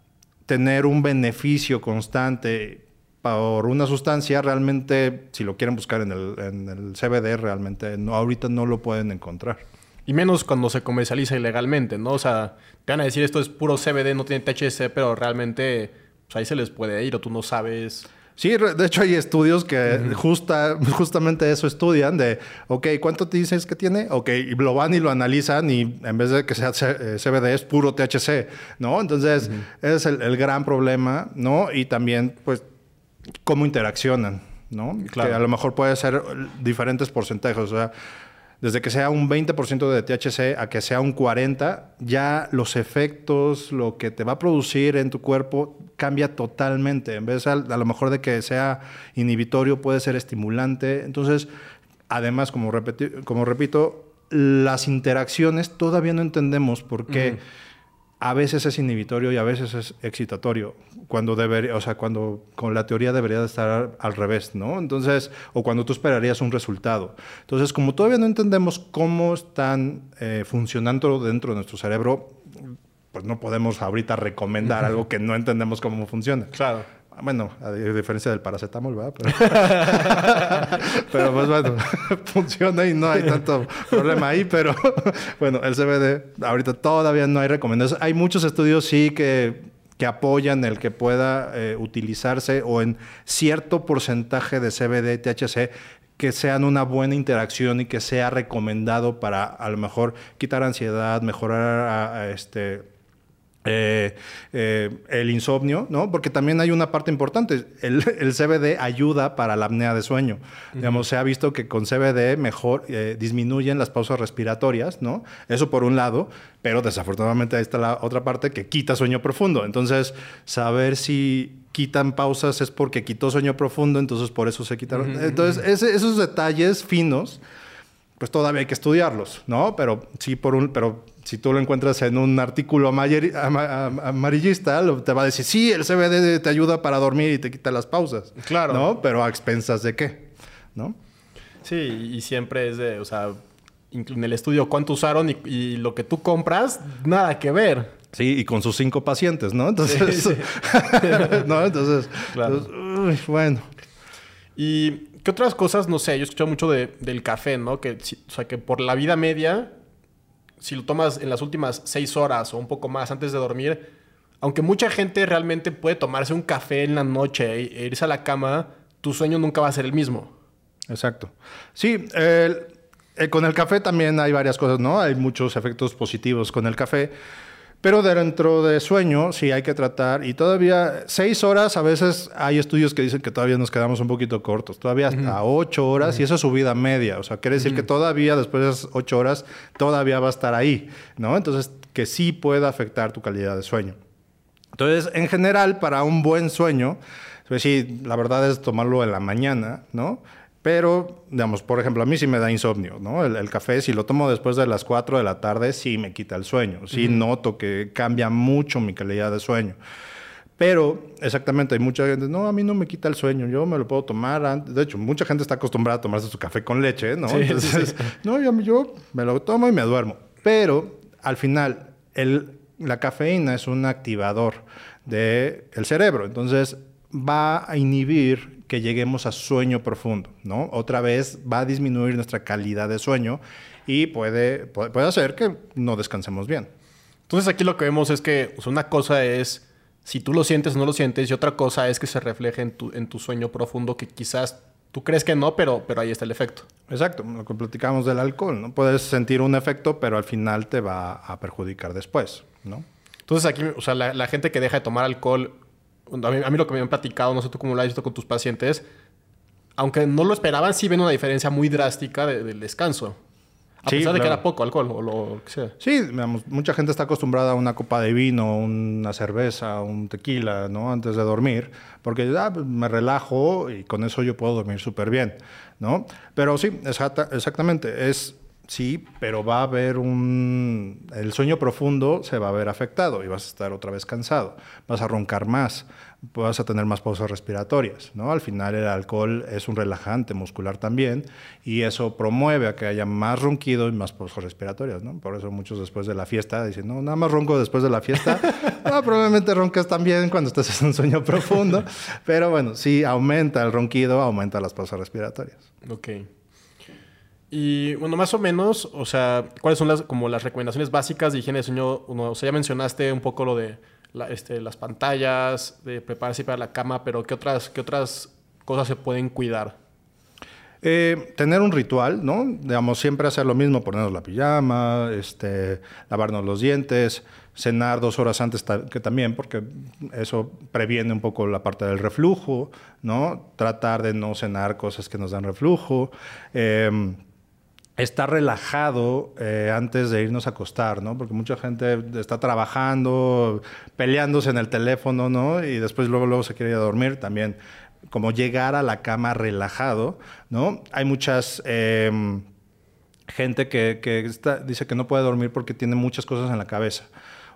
tener un beneficio constante por una sustancia, realmente, si lo quieren buscar en el, en el CBD, realmente no, ahorita no lo pueden encontrar. Y menos cuando se comercializa ilegalmente, ¿no? O sea, te van a decir esto es puro CBD, no tiene THC, pero realmente pues ahí se les puede ir o tú no sabes. Sí, de hecho hay estudios que justa, justamente eso estudian de, ok, ¿cuánto te dices que tiene? Ok, y lo van y lo analizan y en vez de que sea CBD es puro THC, ¿no? Entonces, ese es el, el, gran problema, ¿no? Y también, pues, cómo interaccionan, ¿no? Claro. Que a lo mejor puede ser diferentes porcentajes, o sea, desde que sea un 20% de THC a que sea un 40%, ya los efectos, lo que te va a producir en tu cuerpo cambia totalmente. En vez a, a lo mejor de que sea inhibitorio, puede ser estimulante. Entonces, además, como, como repito, las interacciones todavía no entendemos por qué. Uh -huh a veces es inhibitorio y a veces es excitatorio, cuando debería, o sea, cuando con la teoría debería de estar al revés, ¿no? Entonces, o cuando tú esperarías un resultado. Entonces, como todavía no entendemos cómo están eh, funcionando dentro de nuestro cerebro, pues no podemos ahorita recomendar algo que no entendemos cómo funciona. Claro. Bueno, a diferencia del paracetamol, ¿verdad? Pero, (laughs) pero pues bueno, funciona y no hay tanto problema ahí, pero bueno, el CBD ahorita todavía no hay recomendaciones. Hay muchos estudios sí que, que apoyan el que pueda eh, utilizarse o en cierto porcentaje de CBD, THC, que sean una buena interacción y que sea recomendado para a lo mejor quitar ansiedad, mejorar a, a este eh, eh, el insomnio, ¿no? Porque también hay una parte importante. El, (laughs) el CBD ayuda para la apnea de sueño. Uh -huh. Digamos, se ha visto que con CBD mejor eh, disminuyen las pausas respiratorias, ¿no? Eso por un lado, pero desafortunadamente ahí está la otra parte que quita sueño profundo. Entonces, saber si quitan pausas es porque quitó sueño profundo, entonces por eso se quitaron. Uh -huh. Entonces, ese, esos detalles finos pues todavía hay que estudiarlos, ¿no? Pero sí, por un, pero si tú lo encuentras en un artículo amarillista, te va a decir, sí, el CBD te ayuda para dormir y te quita las pausas. Claro. ¿No? Pero a expensas de qué, ¿no? Sí, y siempre es de, o sea, en el estudio cuánto usaron y, y lo que tú compras, nada que ver. Sí, y con sus cinco pacientes, ¿no? Entonces, sí, sí. (laughs) ¿no? Entonces, claro. entonces uy, bueno. Y ¿Qué otras cosas? No sé, yo he escuchado mucho de, del café, ¿no? Que, o sea, que por la vida media, si lo tomas en las últimas seis horas o un poco más antes de dormir, aunque mucha gente realmente puede tomarse un café en la noche e irse a la cama, tu sueño nunca va a ser el mismo. Exacto. Sí, el, con el café también hay varias cosas, ¿no? Hay muchos efectos positivos con el café. Pero dentro de sueño sí hay que tratar y todavía seis horas, a veces hay estudios que dicen que todavía nos quedamos un poquito cortos, todavía hasta uh -huh. ocho horas uh -huh. y eso es su vida media, o sea, quiere decir uh -huh. que todavía después de esas ocho horas todavía va a estar ahí, ¿no? Entonces, que sí puede afectar tu calidad de sueño. Entonces, en general, para un buen sueño, pues sí, la verdad es tomarlo en la mañana, ¿no? Pero, digamos, por ejemplo, a mí sí me da insomnio, ¿no? El, el, café, si lo tomo después de las 4 de la tarde, sí me quita el sueño. Sí uh -huh. noto que cambia mucho mi calidad de sueño. Pero, exactamente, hay mucha gente, no, a mí no me quita el sueño, yo me lo puedo tomar antes. De hecho, mucha gente está acostumbrada a tomarse su café con leche, ¿no? Sí, Entonces, sí. (laughs) no, yo, yo, me lo tomo y me duermo. Pero, al final, el, la cafeína es un activador del de cerebro. Entonces, va a inhibir que lleguemos a sueño profundo, ¿no? Otra vez va a disminuir nuestra calidad de sueño y puede, puede, puede hacer que no descansemos bien. Entonces aquí lo que vemos es que sea, una cosa es si tú lo sientes o no lo sientes y otra cosa es que se refleje en tu, en tu sueño profundo que quizás tú crees que no, pero, pero ahí está el efecto. Exacto, lo que platicamos del alcohol, ¿no? Puedes sentir un efecto, pero al final te va a perjudicar después, ¿no? Entonces aquí, o sea, la, la gente que deja de tomar alcohol a mí, a mí, lo que me han platicado, no sé tú cómo lo has visto con tus pacientes, aunque no lo esperaban, sí ven una diferencia muy drástica de, del descanso. A pesar de que era poco alcohol o lo que sea. Sí, mucha gente está acostumbrada a una copa de vino, una cerveza, un tequila, ¿no? Antes de dormir, porque ah, pues, me relajo y con eso yo puedo dormir súper bien, ¿no? Pero sí, exactamente, es Sí, pero va a haber un... El sueño profundo se va a ver afectado y vas a estar otra vez cansado, vas a roncar más, vas a tener más pausas respiratorias, ¿no? Al final el alcohol es un relajante muscular también y eso promueve a que haya más ronquido y más pausas respiratorias, ¿no? Por eso muchos después de la fiesta dicen, no, nada más ronco después de la fiesta. (laughs) no, probablemente roncas también cuando estás en un sueño profundo, pero bueno, sí aumenta el ronquido, aumenta las pausas respiratorias. Ok. Y bueno, más o menos, o sea, ¿cuáles son las, como las recomendaciones básicas de higiene de sueño? o sea, ya mencionaste un poco lo de este, las pantallas, de prepararse para la cama, pero ¿qué otras, qué otras cosas se pueden cuidar? Eh, tener un ritual, ¿no? Digamos, siempre hacer lo mismo, ponernos la pijama, este, lavarnos los dientes, cenar dos horas antes que también, porque eso previene un poco la parte del reflujo, ¿no? Tratar de no cenar cosas que nos dan reflujo. Eh, estar relajado eh, antes de irnos a acostar, ¿no? Porque mucha gente está trabajando, peleándose en el teléfono, ¿no? Y después luego, luego se quiere ir a dormir también. Como llegar a la cama relajado, ¿no? Hay muchas... Em, gente que, que dice que no puede dormir porque tiene muchas cosas en la cabeza.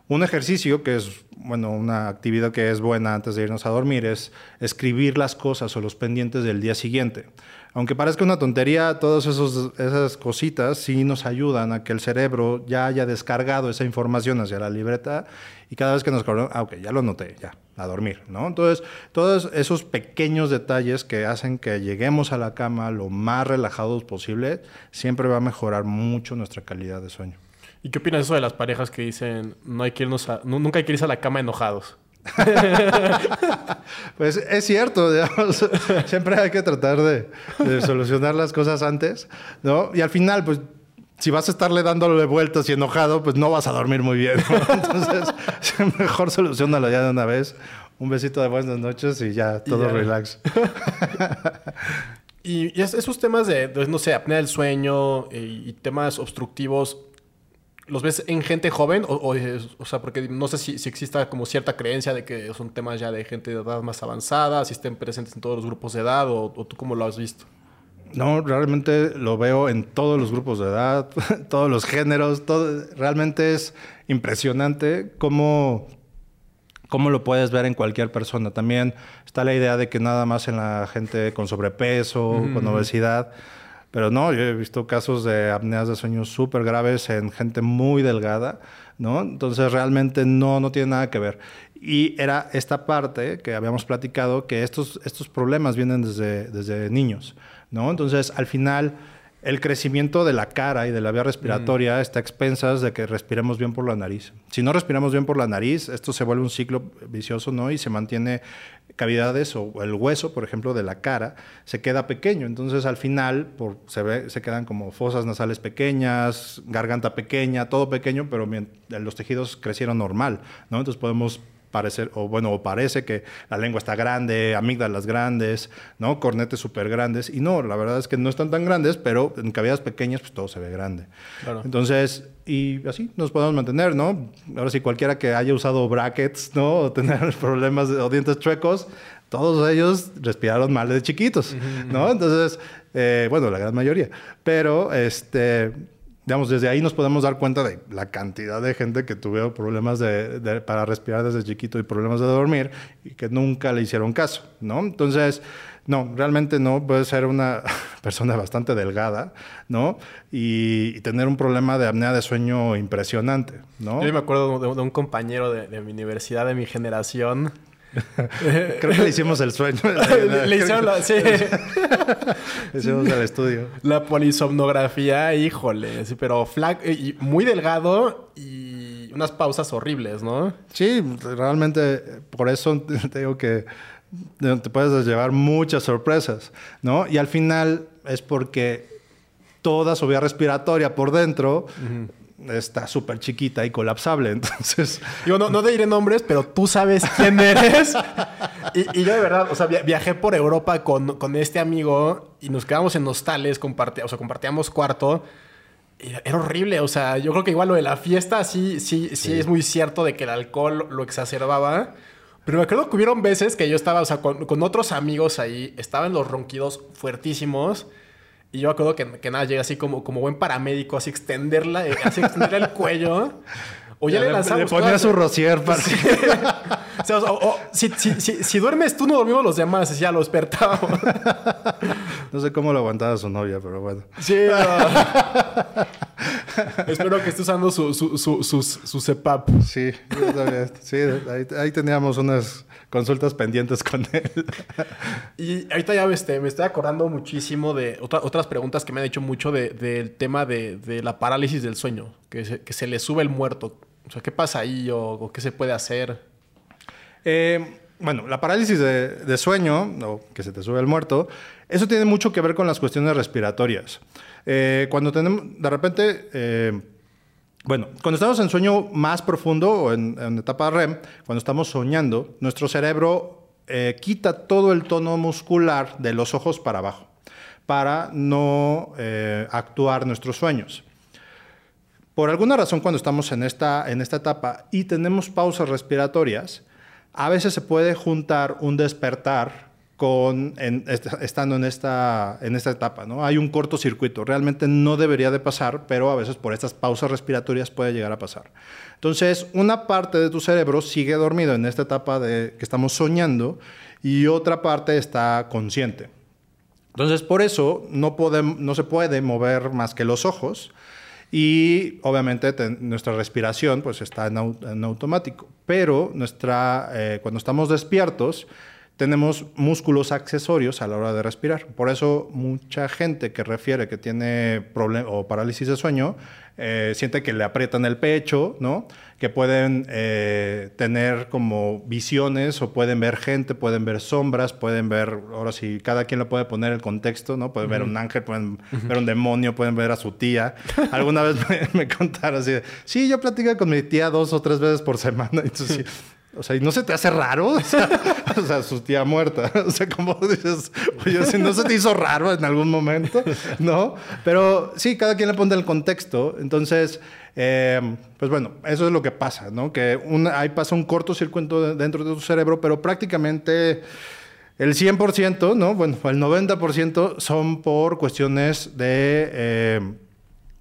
Un ejercicio que es, bueno, una actividad que es buena antes de irnos a dormir es escribir las cosas o los pendientes del día siguiente aunque parezca una tontería, todas esas cositas sí nos ayudan a que el cerebro ya haya descargado esa información hacia la libreta y cada vez que nos acordamos, ah, ok, ya lo noté, ya, a dormir, ¿no? Entonces, todos esos pequeños detalles que hacen que lleguemos a la cama lo más relajados posible, siempre va a mejorar mucho nuestra calidad de sueño. ¿Y qué opinas eso de las parejas que dicen, no hay que nunca hay que irse a la cama enojados? (laughs) pues es cierto, (laughs) siempre hay que tratar de, solucionar las cosas antes, ¿no? Y al final, pues, si vas a estarle dándole vueltas y enojado, pues no vas a dormir muy bien, (laughs) Entonces, mejor solucionalo ya de una vez. Un besito de buenas noches y ya, todo relax. y, esos temas de, no sé, apnea del sueño eh, y temas obstructivos, ¿Los ves en gente joven? O, o, sea, porque no sé si, si, exista como cierta creencia de que son temas ya de gente de edad más avanzada, si estén presentes en todos los grupos de edad, o, tú cómo lo has visto. No, realmente lo veo en todos los grupos de edad, (laughs) todos los géneros, todo, realmente es impresionante cómo, cómo lo puedes ver en cualquier persona. También está la idea de que nada más en la gente con sobrepeso, con obesidad, pero no, yo he visto casos de apneas de sueño súper graves en gente muy delgada, ¿no? Entonces realmente no, no tiene nada que ver. Y era esta parte que habíamos platicado, que estos, estos problemas vienen desde, desde niños, ¿no? Entonces al final el crecimiento de la cara y de la vía respiratoria está a expensas de que respiremos bien por la nariz. Si no respiramos bien por la nariz, esto se vuelve un ciclo vicioso, ¿no? Y se mantiene cavidades o el hueso, por ejemplo, de la cara, se queda pequeño. Entonces, al final, por, se, ve, se quedan como fosas nasales pequeñas, garganta pequeña, todo pequeño, pero los tejidos crecieron normal, ¿no? Entonces podemos parecer, o bueno, o parece que la lengua está grande, amígdalas grandes, ¿no? Cornetes súper grandes. Y no, la verdad es que no están tan grandes, pero en cavidades pequeñas, pues todo se ve grande. Entonces, y así nos podemos mantener, ¿no? Ahora sí, cualquiera que haya usado brackets, ¿no? O tener (laughs) problemas de, o dientes chuecos, todos ellos respiraron mal de chiquitos, ¿no? Entonces, eh, bueno, la gran mayoría. Pero, este digamos, desde ahí nos podemos dar cuenta de la cantidad de gente que tuvo problemas de, para respirar desde chiquito y problemas de dormir y que nunca le hicieron caso, ¿no? Entonces, no, realmente no, puede ser una (laughs) persona bastante delgada, ¿no? Y, tener un problema de apnea de sueño impresionante, ¿no? Yo me acuerdo de, un compañero de, de mi universidad, de mi generación, (laughs) Creo que le hicimos el sueño. (laughs) (laughs) le hicieron la, sí. le hicimos el estudio. La polisomnografía, híjole, sí, pero flaco y muy delgado y unas pausas horribles, ¿no? Sí, realmente por eso te digo que te puedes llevar muchas sorpresas, ¿no? Y al final es porque toda su vía respiratoria por dentro está súper chiquita y colapsable, (laughs) entonces... Digo, no, no diré nombres, pero tú sabes quién eres. y, yo de verdad, o sea, viajé por Europa con, con, este amigo y nos quedamos en hostales, o sea, compartíamos cuarto. era horrible. O sea, yo creo que igual lo de la fiesta sí, sí, sí, es muy cierto de que el alcohol lo exacerbaba. Pero me acuerdo que hubieron veces que yo estaba, o sea, con, otros amigos ahí, estaban los ronquidos fuertísimos. Y yo me acuerdo que, nada, llega así como, como buen paramédico, así extenderla, eh, así extender el cuello. (laughs) O ya, le, le, ponía su rocier para... (laughs) o sea, si, duermes tú, no dormimos los demás. Ya lo despertábamos. no sé cómo lo aguantaba su novia, pero bueno. Sí. (laughs) Espero que esté usando su, su, su, su, CEPAP. Sí, sí ahí, teníamos unas consultas pendientes con él. y ahorita ya este, me estoy acordando muchísimo de otras preguntas que me han hecho mucho del tema de, la parálisis del sueño, que se, que se le sube el muerto. O sea, ¿qué pasa ahí o, qué se puede hacer? Eh, bueno, la parálisis de, sueño, o que se te sube el muerto, eso tiene mucho que ver con las cuestiones respiratorias. Eh, cuando tenemos, de repente, eh, bueno, cuando estamos en sueño más profundo o en, en etapa REM, cuando estamos soñando, nuestro cerebro quita todo el tono muscular de los ojos para abajo para no actuar nuestros sueños. Por alguna razón, cuando estamos en esta, en esta etapa y tenemos pausas respiratorias, a veces se puede juntar un despertar con estando en esta, en esta etapa. ¿no? Hay un cortocircuito. Realmente no debería de pasar, pero a veces por estas pausas respiratorias puede llegar a pasar. Entonces, una parte de tu cerebro sigue dormido en esta etapa de que estamos soñando y otra parte está consciente. Entonces, por eso no, no se puede mover más que los ojos y obviamente nuestra respiración pues está en, automático. Pero nuestra, eh, cuando estamos despiertos, tenemos músculos accesorios a la hora de respirar. Por eso mucha gente que refiere que tiene o parálisis de sueño eh, siente que le aprietan el pecho, ¿no? Que pueden eh, tener como visiones o pueden ver gente, pueden ver sombras, pueden ver, ahora sí, cada quien le puede poner el contexto, ¿no? Pueden ver un ángel, pueden ver un demonio, pueden ver a su tía. (laughs) Alguna vez me, contaron así, sí, yo platico con mi tía dos o tres veces por semana. (laughs) Entonces, o sea, ¿y no se te hace raro? (laughs) O sea, su tía muerta. O sea, como dices, oye, si no se te hizo raro en algún momento, ¿no? Pero sí, cada quien le pone el contexto. Entonces, eh, pues bueno, eso es lo que pasa, ¿no? Que ahí pasa un cortocircuito dentro de tu cerebro, pero prácticamente el 100%, ¿no? Bueno, el 90% son por cuestiones de... Eh,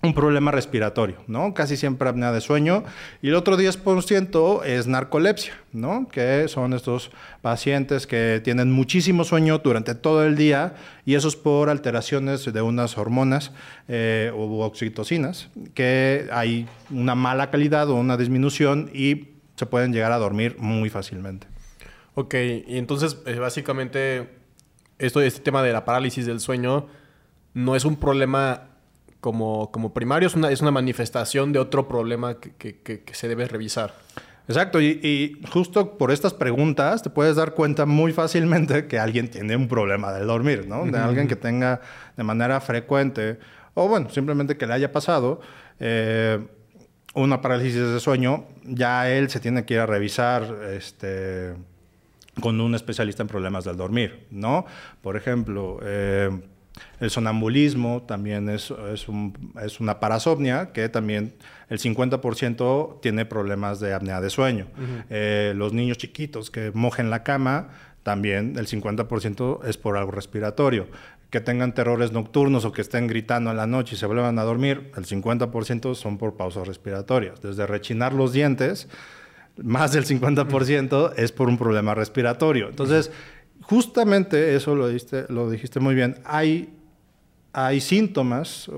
un problema respiratorio, ¿no? Casi siempre apnea de sueño. Y el otro 10% es narcolepsia, ¿no? Que son estos pacientes que tienen muchísimo sueño durante todo el día y eso es por alteraciones de unas hormonas eh, o oxitocinas, que hay una mala calidad o una disminución y se pueden llegar a dormir muy fácilmente. Ok, y entonces eh, básicamente esto, este tema de la parálisis del sueño no es un problema como, como primario, es una, es una manifestación de otro problema que, se debe revisar. Exacto, y, justo por estas preguntas te puedes dar cuenta muy fácilmente que alguien tiene un problema del dormir, ¿no? De alguien que tenga de manera frecuente, o bueno, simplemente que le haya pasado eh, una parálisis de sueño, ya él se tiene que ir a revisar este, con un especialista en problemas del dormir, ¿no? Por ejemplo, eh, el sonambulismo también es, es, una parasomnia que también el 50% tiene problemas de apnea de sueño. Eh, los niños chiquitos que mojen la cama, también el 50% es por algo respiratorio. Que tengan terrores nocturnos o que estén gritando en la noche y se vuelvan a dormir, el 50% son por pausas respiratorias. Desde rechinar los dientes, más del 50% es por un problema respiratorio. Entonces, justamente eso lo dijiste, lo dijiste muy bien. Hay, hay síntomas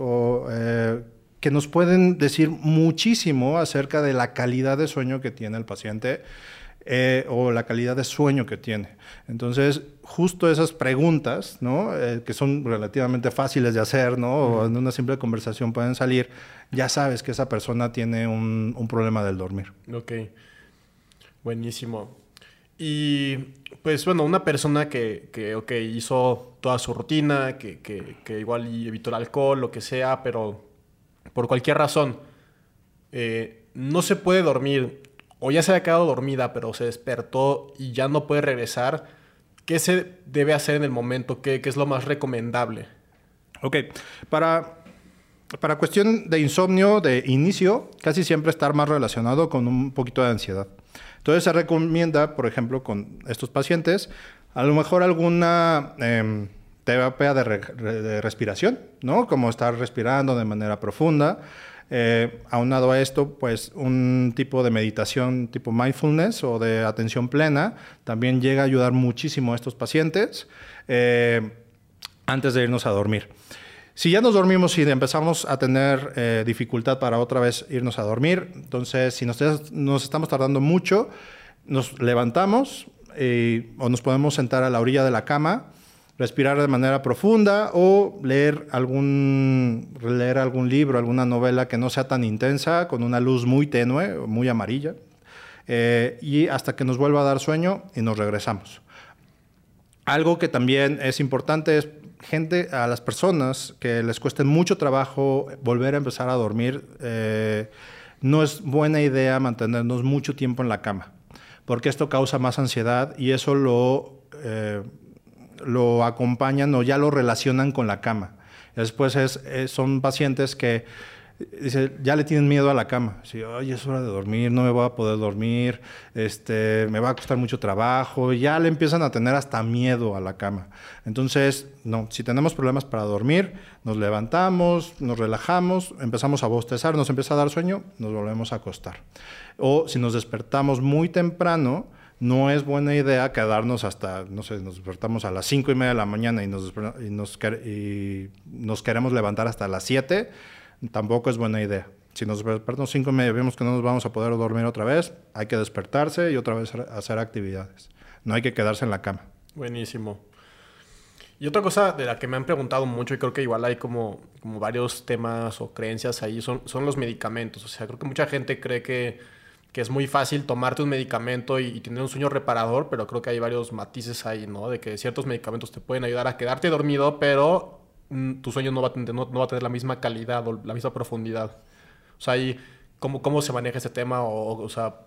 eh, que nos pueden decir muchísimo acerca de la calidad de sueño que tiene el paciente eh, o la calidad de sueño que tiene. Entonces, justo esas preguntas, ¿no? Eh, que son relativamente fáciles de hacer, ¿no? o en una simple conversación pueden salir, ya sabes que esa persona tiene un, un problema del dormir. Ok, buenísimo. Y pues bueno, una persona que, que hizo toda su rutina, que, que, igual evitó el alcohol, lo que sea, pero por cualquier razón eh, no se puede dormir o ya se ha quedado dormida, pero se despertó y ya no puede regresar, ¿qué se debe hacer en el momento? ¿Qué, qué es lo más recomendable? Ok, para para cuestión de insomnio de inicio, casi siempre estar más relacionado con un poquito de ansiedad. Entonces se recomienda, por ejemplo, con estos pacientes, a lo mejor alguna em, terapia de, respiración, ¿no? Como estar respirando de manera profunda. Eh, aunado a esto, pues un tipo de meditación tipo mindfulness o de atención plena también llega a ayudar muchísimo a estos pacientes eh, antes de irnos a dormir. Si ya nos dormimos y empezamos a tener eh, dificultad para otra vez irnos a dormir, entonces si nos, nos estamos tardando mucho, nos levantamos o nos podemos sentar a la orilla de la cama, respirar de manera profunda o leer algún, leer algún libro, alguna novela que no sea tan intensa, con una luz muy tenue, muy amarilla, eh, y hasta que nos vuelva a dar sueño y nos regresamos. Algo que también es importante es gente, a las personas que les cueste mucho trabajo volver a empezar a dormir, eh, no es buena idea mantenernos mucho tiempo en la cama, porque esto causa más ansiedad y eso lo, eh, lo acompañan o ya lo relacionan con la cama. Después es, son pacientes que dice, ya le tienen miedo a la cama. Si, oye, es hora de dormir, no me voy a poder dormir, este, me va a costar mucho trabajo. Ya le empiezan a tener hasta miedo a la cama. Entonces, no, si tenemos problemas para dormir, nos levantamos, nos relajamos, empezamos a bostezar, nos empieza a dar sueño, nos volvemos a acostar. O si nos despertamos muy temprano, no es buena idea quedarnos hasta, no sé, nos despertamos a las 5 y media de la mañana y nos, y nos, y nos queremos levantar hasta las 7 tampoco es buena idea. Si nos despertamos cinco y media y vemos que no nos vamos a poder dormir otra vez, hay que despertarse y otra vez hacer actividades. No hay que quedarse en la cama. Buenísimo. Y otra cosa de la que me han preguntado mucho y creo que igual hay como, como varios temas o creencias ahí son, son los medicamentos. O sea, creo que mucha gente cree que, que es muy fácil tomarte un medicamento y, tener un sueño reparador, pero creo que hay varios matices ahí, ¿no? De que ciertos medicamentos te pueden ayudar a quedarte dormido, pero tu sueño no va, a tener, no, va a tener la misma calidad o la misma profundidad. O sea, ahí, ¿cómo, cómo se maneja ese tema? O, o sea,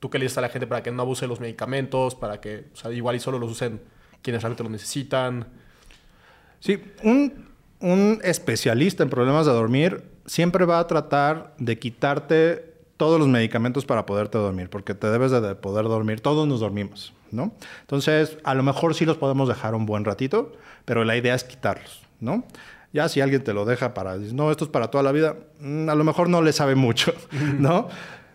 ¿tú qué le dices a la gente para que no abuse los medicamentos? Para que, o sea, igual y solo los usen quienes realmente lo necesitan. Sí, un, un especialista en problemas de dormir siempre va a tratar de quitarte todos los medicamentos para poderte dormir, porque te debes de poder dormir. Todos nos dormimos, ¿no? Entonces, a lo mejor sí los podemos dejar un buen ratito, pero la idea es quitarlos, ¿no? Ya si alguien te lo deja para, no, esto es para toda la vida, mm, a lo mejor no le sabe mucho, (laughs) ¿no?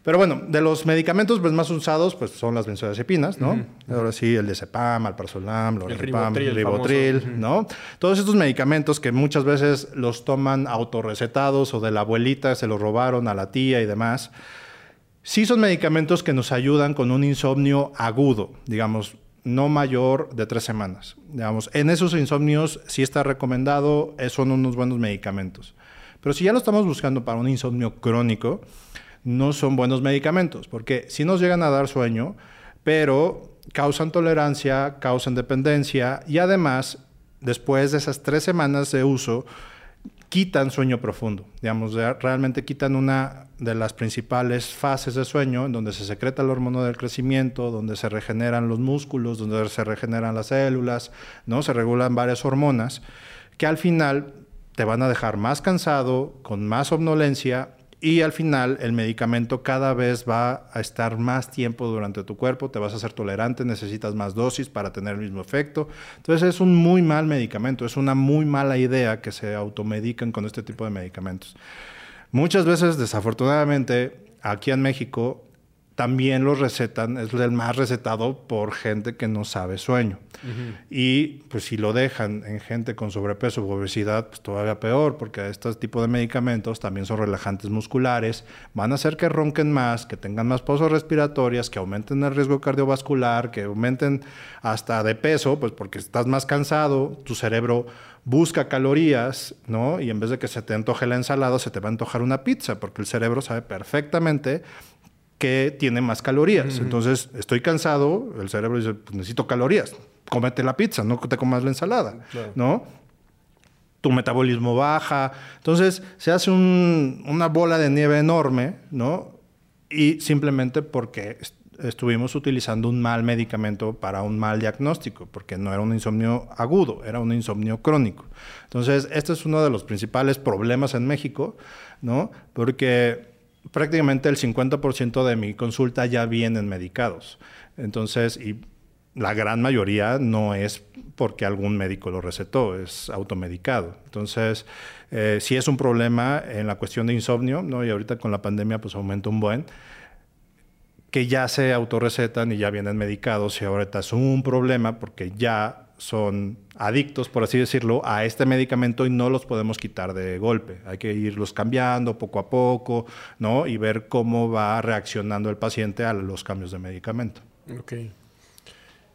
Pero bueno, de los medicamentos pues, más usados pues, son las benzodiazepinas, ¿no? Ahora sí, el Diazepam, Alprazolam, Lorazepam, el Ribotril, ¿no? Todos estos medicamentos que muchas veces los toman autorrecetados o de la abuelita se los robaron a la tía y demás. Sí son medicamentos que nos ayudan con un insomnio agudo, digamos, no mayor de tres semanas. Digamos, en esos insomnios sí está recomendado, eh, son unos buenos medicamentos. Pero si ya lo estamos buscando para un insomnio crónico, no son buenos medicamentos, porque sí nos llegan a dar sueño, pero causan tolerancia, causan dependencia y además, después de esas tres semanas de uso, quitan sueño profundo. Digamos, realmente quitan una de las principales fases de sueño, en donde se secreta el hormono del crecimiento, donde se regeneran los músculos, donde se regeneran las células, ¿no? Se regulan varias hormonas que al final te van a dejar más cansado, con más somnolencia y al final el medicamento cada vez va a estar más tiempo durante tu cuerpo, te vas a ser tolerante, necesitas más dosis para tener el mismo efecto. Entonces es un muy mal medicamento, es una muy mala idea que se automedican con este tipo de medicamentos. Muchas veces, desafortunadamente, aquí en México también los recetan, es el más recetado por gente que no sabe sueño. Y pues si lo dejan en gente con sobrepeso u obesidad, pues todavía peor, porque este tipo de medicamentos también son relajantes musculares, van a hacer que ronquen más, que tengan más pausas respiratorias, que aumenten el riesgo cardiovascular, que aumenten hasta de peso, pues porque estás más cansado, tu cerebro busca calorías, ¿no? Y en vez de que se te antoje la ensalada, se te va a antojar una pizza, porque el cerebro sabe perfectamente que tiene más calorías. Entonces, estoy cansado, el cerebro dice, pues necesito calorías, cómete la pizza, no te comas la ensalada, ¿no? Tu metabolismo baja. Entonces, se hace una bola de nieve enorme, ¿no? Y simplemente porque estuvimos utilizando un mal medicamento para un mal diagnóstico, porque no era un insomnio agudo, era un insomnio crónico. Entonces, este es uno de los principales problemas en México, ¿no? Porque prácticamente el 50% de mi consulta ya vienen medicados. Entonces, y la gran mayoría no es porque algún médico lo recetó, es automedicado. Entonces, eh, sí es un problema en la cuestión de insomnio, ¿no? Y ahorita con la pandemia pues aumenta un buen que ya se autorrecetan y ya vienen medicados y ahorita es un problema porque ya son adictos, por así decirlo, a este medicamento y no los podemos quitar de golpe. Hay que irlos cambiando poco a poco, ¿no? Y ver cómo va reaccionando el paciente a los cambios de medicamento. Ok.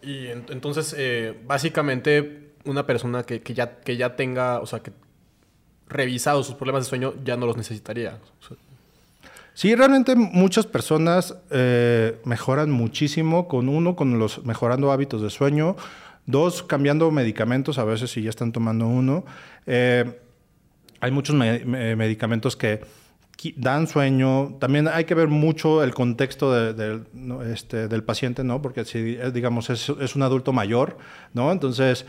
Y entonces, eh, básicamente, una persona que, ya, que ya tenga, o sea, que revisado sus problemas de sueño, ya no los necesitaría. Sí, realmente muchas personas eh, mejoran muchísimo con uno, con los mejorando hábitos de sueño, dos, cambiando medicamentos, a veces si ya están tomando uno. Eh, hay muchos medicamentos que dan sueño. También hay que ver mucho el contexto este, del paciente, ¿no? Porque si, eh, digamos, es, un adulto mayor, ¿no? Entonces,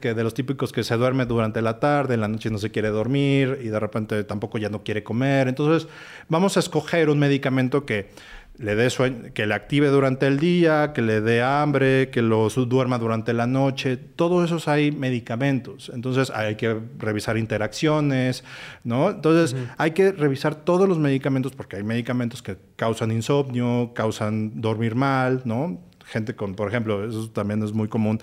que de los típicos que se duerme durante la tarde, en la noche no se quiere dormir y de repente tampoco ya no quiere comer. Entonces, vamos a escoger un medicamento que le dé sueño, que le active durante el día, que le dé hambre, que lo duerma durante la noche. Todos esos hay medicamentos. Entonces hay que revisar interacciones, ¿no? Entonces hay que revisar todos los medicamentos porque hay medicamentos que causan insomnio, causan dormir mal, ¿no? Gente con, por ejemplo, eso también es muy común,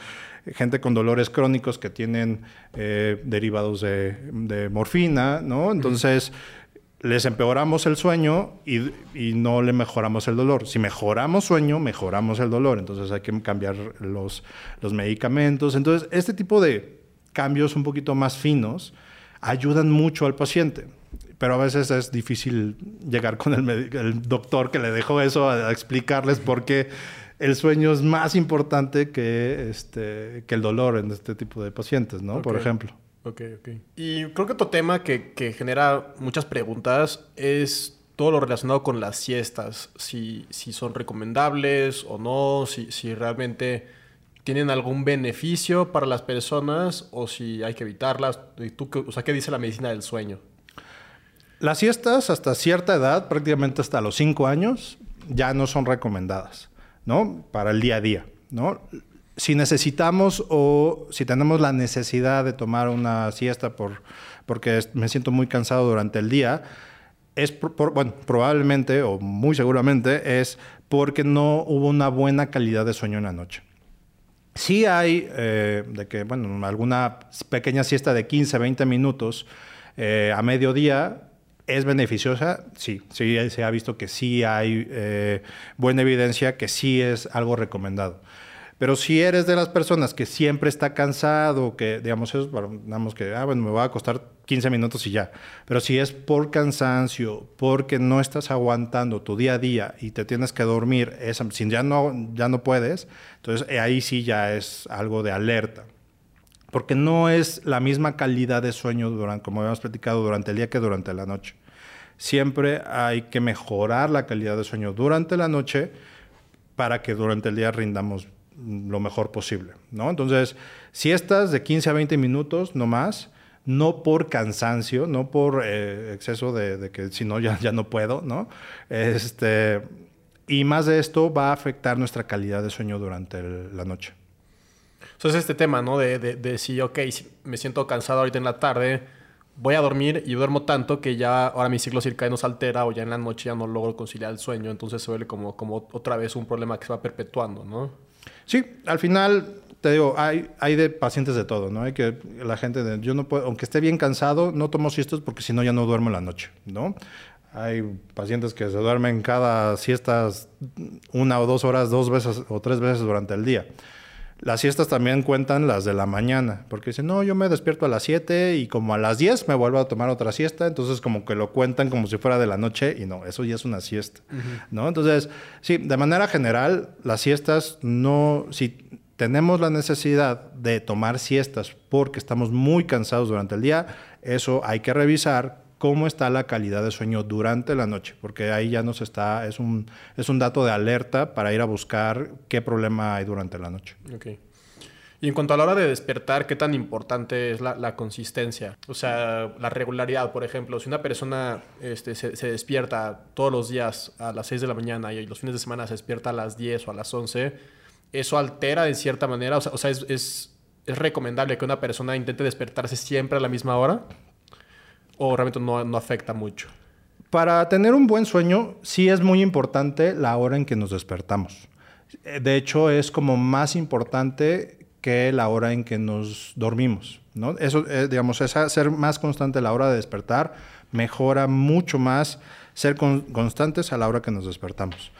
gente con dolores crónicos que tienen eh, derivados de, morfina, ¿no? Entonces les empeoramos el sueño y, no le mejoramos el dolor. Si mejoramos sueño, mejoramos el dolor. Entonces hay que cambiar los, los medicamentos. Entonces, este tipo de cambios un poquito más finos ayudan mucho al paciente. Pero a veces es difícil llegar con el, doctor que le dejó eso a, explicarles por qué el sueño es más importante que, este, que el dolor en este tipo de pacientes, ¿no? Por ejemplo. Ok, ok. Y creo que otro tema que, genera muchas preguntas es todo lo relacionado con las siestas. Si, si son recomendables o no, si, si realmente tienen algún beneficio para las personas o si hay que evitarlas. ¿Tú, o sea, ¿qué dice la medicina del sueño? Las siestas hasta cierta edad, prácticamente hasta los 5 años, ya no son recomendadas, ¿no? Para el día a día, ¿no? Si necesitamos o si tenemos la necesidad de tomar una siesta por, porque me siento muy cansado durante el día, es bueno, probablemente o muy seguramente es porque no hubo una buena calidad de sueño en la noche. Sí hay eh, de que, bueno, alguna pequeña siesta de 15, 20 minutos eh, a mediodía es beneficiosa, sí, sí se ha visto que sí hay eh, buena evidencia que sí es algo recomendado. Pero si eres de las personas que siempre está cansado, que digamos, eso, digamos que, ah, bueno, me va a costar 15 minutos y ya. Pero si es por cansancio, porque no estás aguantando tu día a día y te tienes que dormir, si ya no, ya no puedes, entonces eh, ahí sí ya es algo de alerta. Porque no es la misma calidad de sueño, durante, como habíamos platicado, durante el día que durante la noche. Siempre hay que mejorar la calidad de sueño durante la noche para que durante el día rindamos lo mejor posible, ¿no? Entonces, siestas de 15 a 20 minutos, no más, no por cansancio, no por eh, exceso de, que si no ya, ya no puedo, ¿no? Este, y más de esto va a afectar nuestra calidad de sueño durante la noche. Entonces, este tema, ¿no? De, de, de si, ok, me siento cansado ahorita en la tarde, voy a dormir y duermo tanto que ya ahora mi ciclo circadiano se altera o ya en la noche ya no logro conciliar el sueño, entonces se vuelve como, como otra vez un problema que se va perpetuando, ¿no? Sí, al final te digo, hay, hay de pacientes de todo, ¿no? Hay que la gente, de, yo no puedo, aunque esté bien cansado, no tomo siestas porque si no ya no duermo la noche, ¿no? Hay pacientes que se duermen cada siesta una o dos horas, dos veces o tres veces durante el día. Las siestas también cuentan las de la mañana, porque dicen, no, yo me despierto a las 7 y como a las 10 me vuelvo a tomar otra siesta, entonces como que lo cuentan como si fuera de la noche y no, eso ya es una siesta, ¿no? Entonces, sí, de manera general, las siestas no, si tenemos la necesidad de tomar siestas porque estamos muy cansados durante el día, eso hay que revisar cómo está la calidad de sueño durante la noche, porque ahí ya nos está, es un, es un dato de alerta para ir a buscar qué problema hay durante la noche. Okay. Y en cuanto a la hora de despertar, ¿qué tan importante es la, consistencia? O sea, la regularidad, por ejemplo. Si una persona este, se, despierta todos los días a las 6 de la mañana y los fines de semana se despierta a las 10 o a las 11, ¿eso altera de cierta manera? O sea, es, es, es, recomendable que una persona intente despertarse siempre a la misma hora? ¿O realmente no, no afecta mucho? Para tener un buen sueño, sí es muy importante la hora en que nos despertamos. De hecho, es como más importante que la hora en que nos dormimos. ¿no? Eso, eh, digamos, es ser más constante a la hora de despertar mejora mucho más ser constantes a la hora que nos despertamos.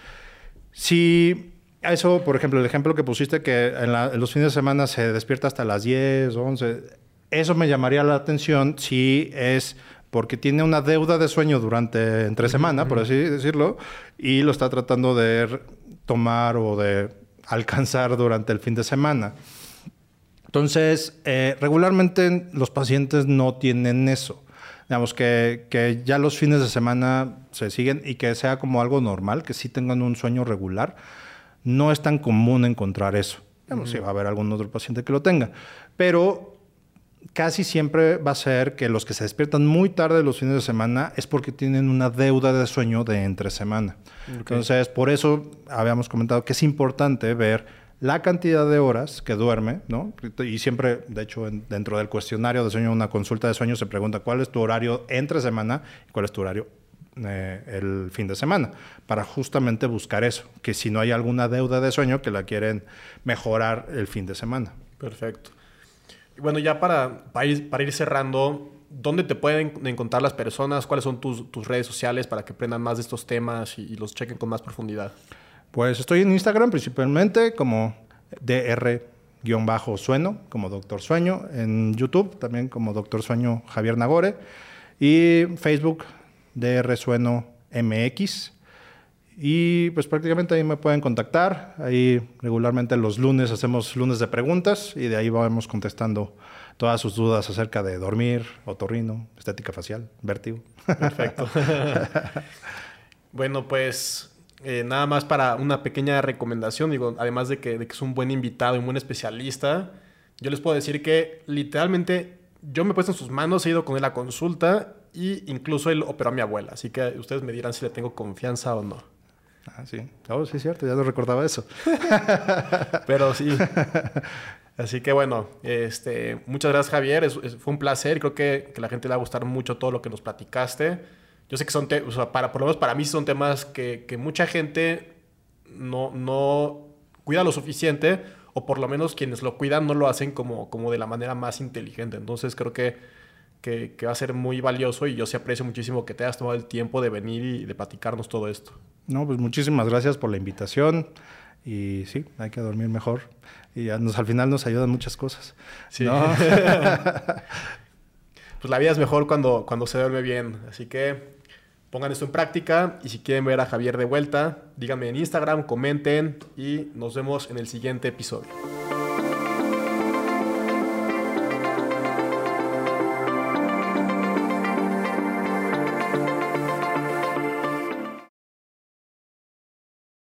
Si eso, por ejemplo, el ejemplo que pusiste que en, los fines de semana se despierta hasta las 10 o 11, eso me llamaría la atención si es porque tiene una deuda de sueño durante entre semana, por así decirlo, y lo está tratando de tomar o de alcanzar durante el fin de semana. Entonces, eh, regularmente los pacientes no tienen eso. Digamos que, que, ya los fines de semana se siguen y que sea como algo normal, que sí tengan un sueño regular. No es tan común encontrar eso. Digamos, si va a haber algún otro paciente que lo tenga. Pero casi siempre va a ser que los que se despiertan muy tarde los fines de semana es porque tienen una deuda de sueño de entre semana. Entonces, por eso habíamos comentado que es importante ver la cantidad de horas que duerme, ¿no? Y siempre, de hecho, dentro del cuestionario de sueño, una consulta de sueño, se pregunta cuál es tu horario entre semana y cuál es tu horario eh, el fin de semana, para justamente buscar eso, que si no hay alguna deuda de sueño, que la quieren mejorar el fin de semana. Perfecto. Bueno, ya para, para, ir, cerrando, ¿dónde te pueden encontrar las personas? ¿Cuáles son tus, redes sociales para que aprendan más de estos temas y los chequen con más profundidad? Pues estoy en Instagram principalmente como dr-sueno, como Doctor Sueño, en YouTube también como Doctor Sueño Javier Nagore y Facebook DR Sueno MX. Y pues prácticamente ahí me pueden contactar. Ahí regularmente los lunes hacemos lunes de preguntas y de ahí vamos contestando todas sus dudas acerca de dormir, otorrino, estética facial, vértigo. Perfecto. (laughs) bueno, pues eh, nada más para una pequeña recomendación, digo, además de que, es un buen invitado y un buen especialista, yo les puedo decir que literalmente yo me he puesto en sus manos, he ido con él a consulta y incluso él operó a mi abuela, así que ustedes me dirán si le tengo confianza o no. Ah, sí. Oh, sí, es cierto, ya no recordaba eso. (laughs) Pero sí. Así que bueno, este, muchas gracias Javier, fue un placer, creo que, que la gente le va a gustar mucho todo lo que nos platicaste. Yo sé que son, o sea, para, por lo menos para mí son temas que, que mucha gente no, no cuida lo suficiente o por lo menos quienes lo cuidan no lo hacen como, como de la manera más inteligente. Entonces creo que, que, que, va a ser muy valioso y yo sí aprecio muchísimo que te hayas tomado el tiempo de venir y de platicarnos todo esto. No, pues muchísimas gracias por la invitación y sí, hay que dormir mejor y nos, al final nos ayudan muchas cosas. Sí. (laughs) pues la vida es mejor cuando, cuando se duerme bien. Así que Pongan esto en práctica y si quieren ver a Javier de vuelta, díganme en Instagram, comenten y nos vemos en el siguiente episodio.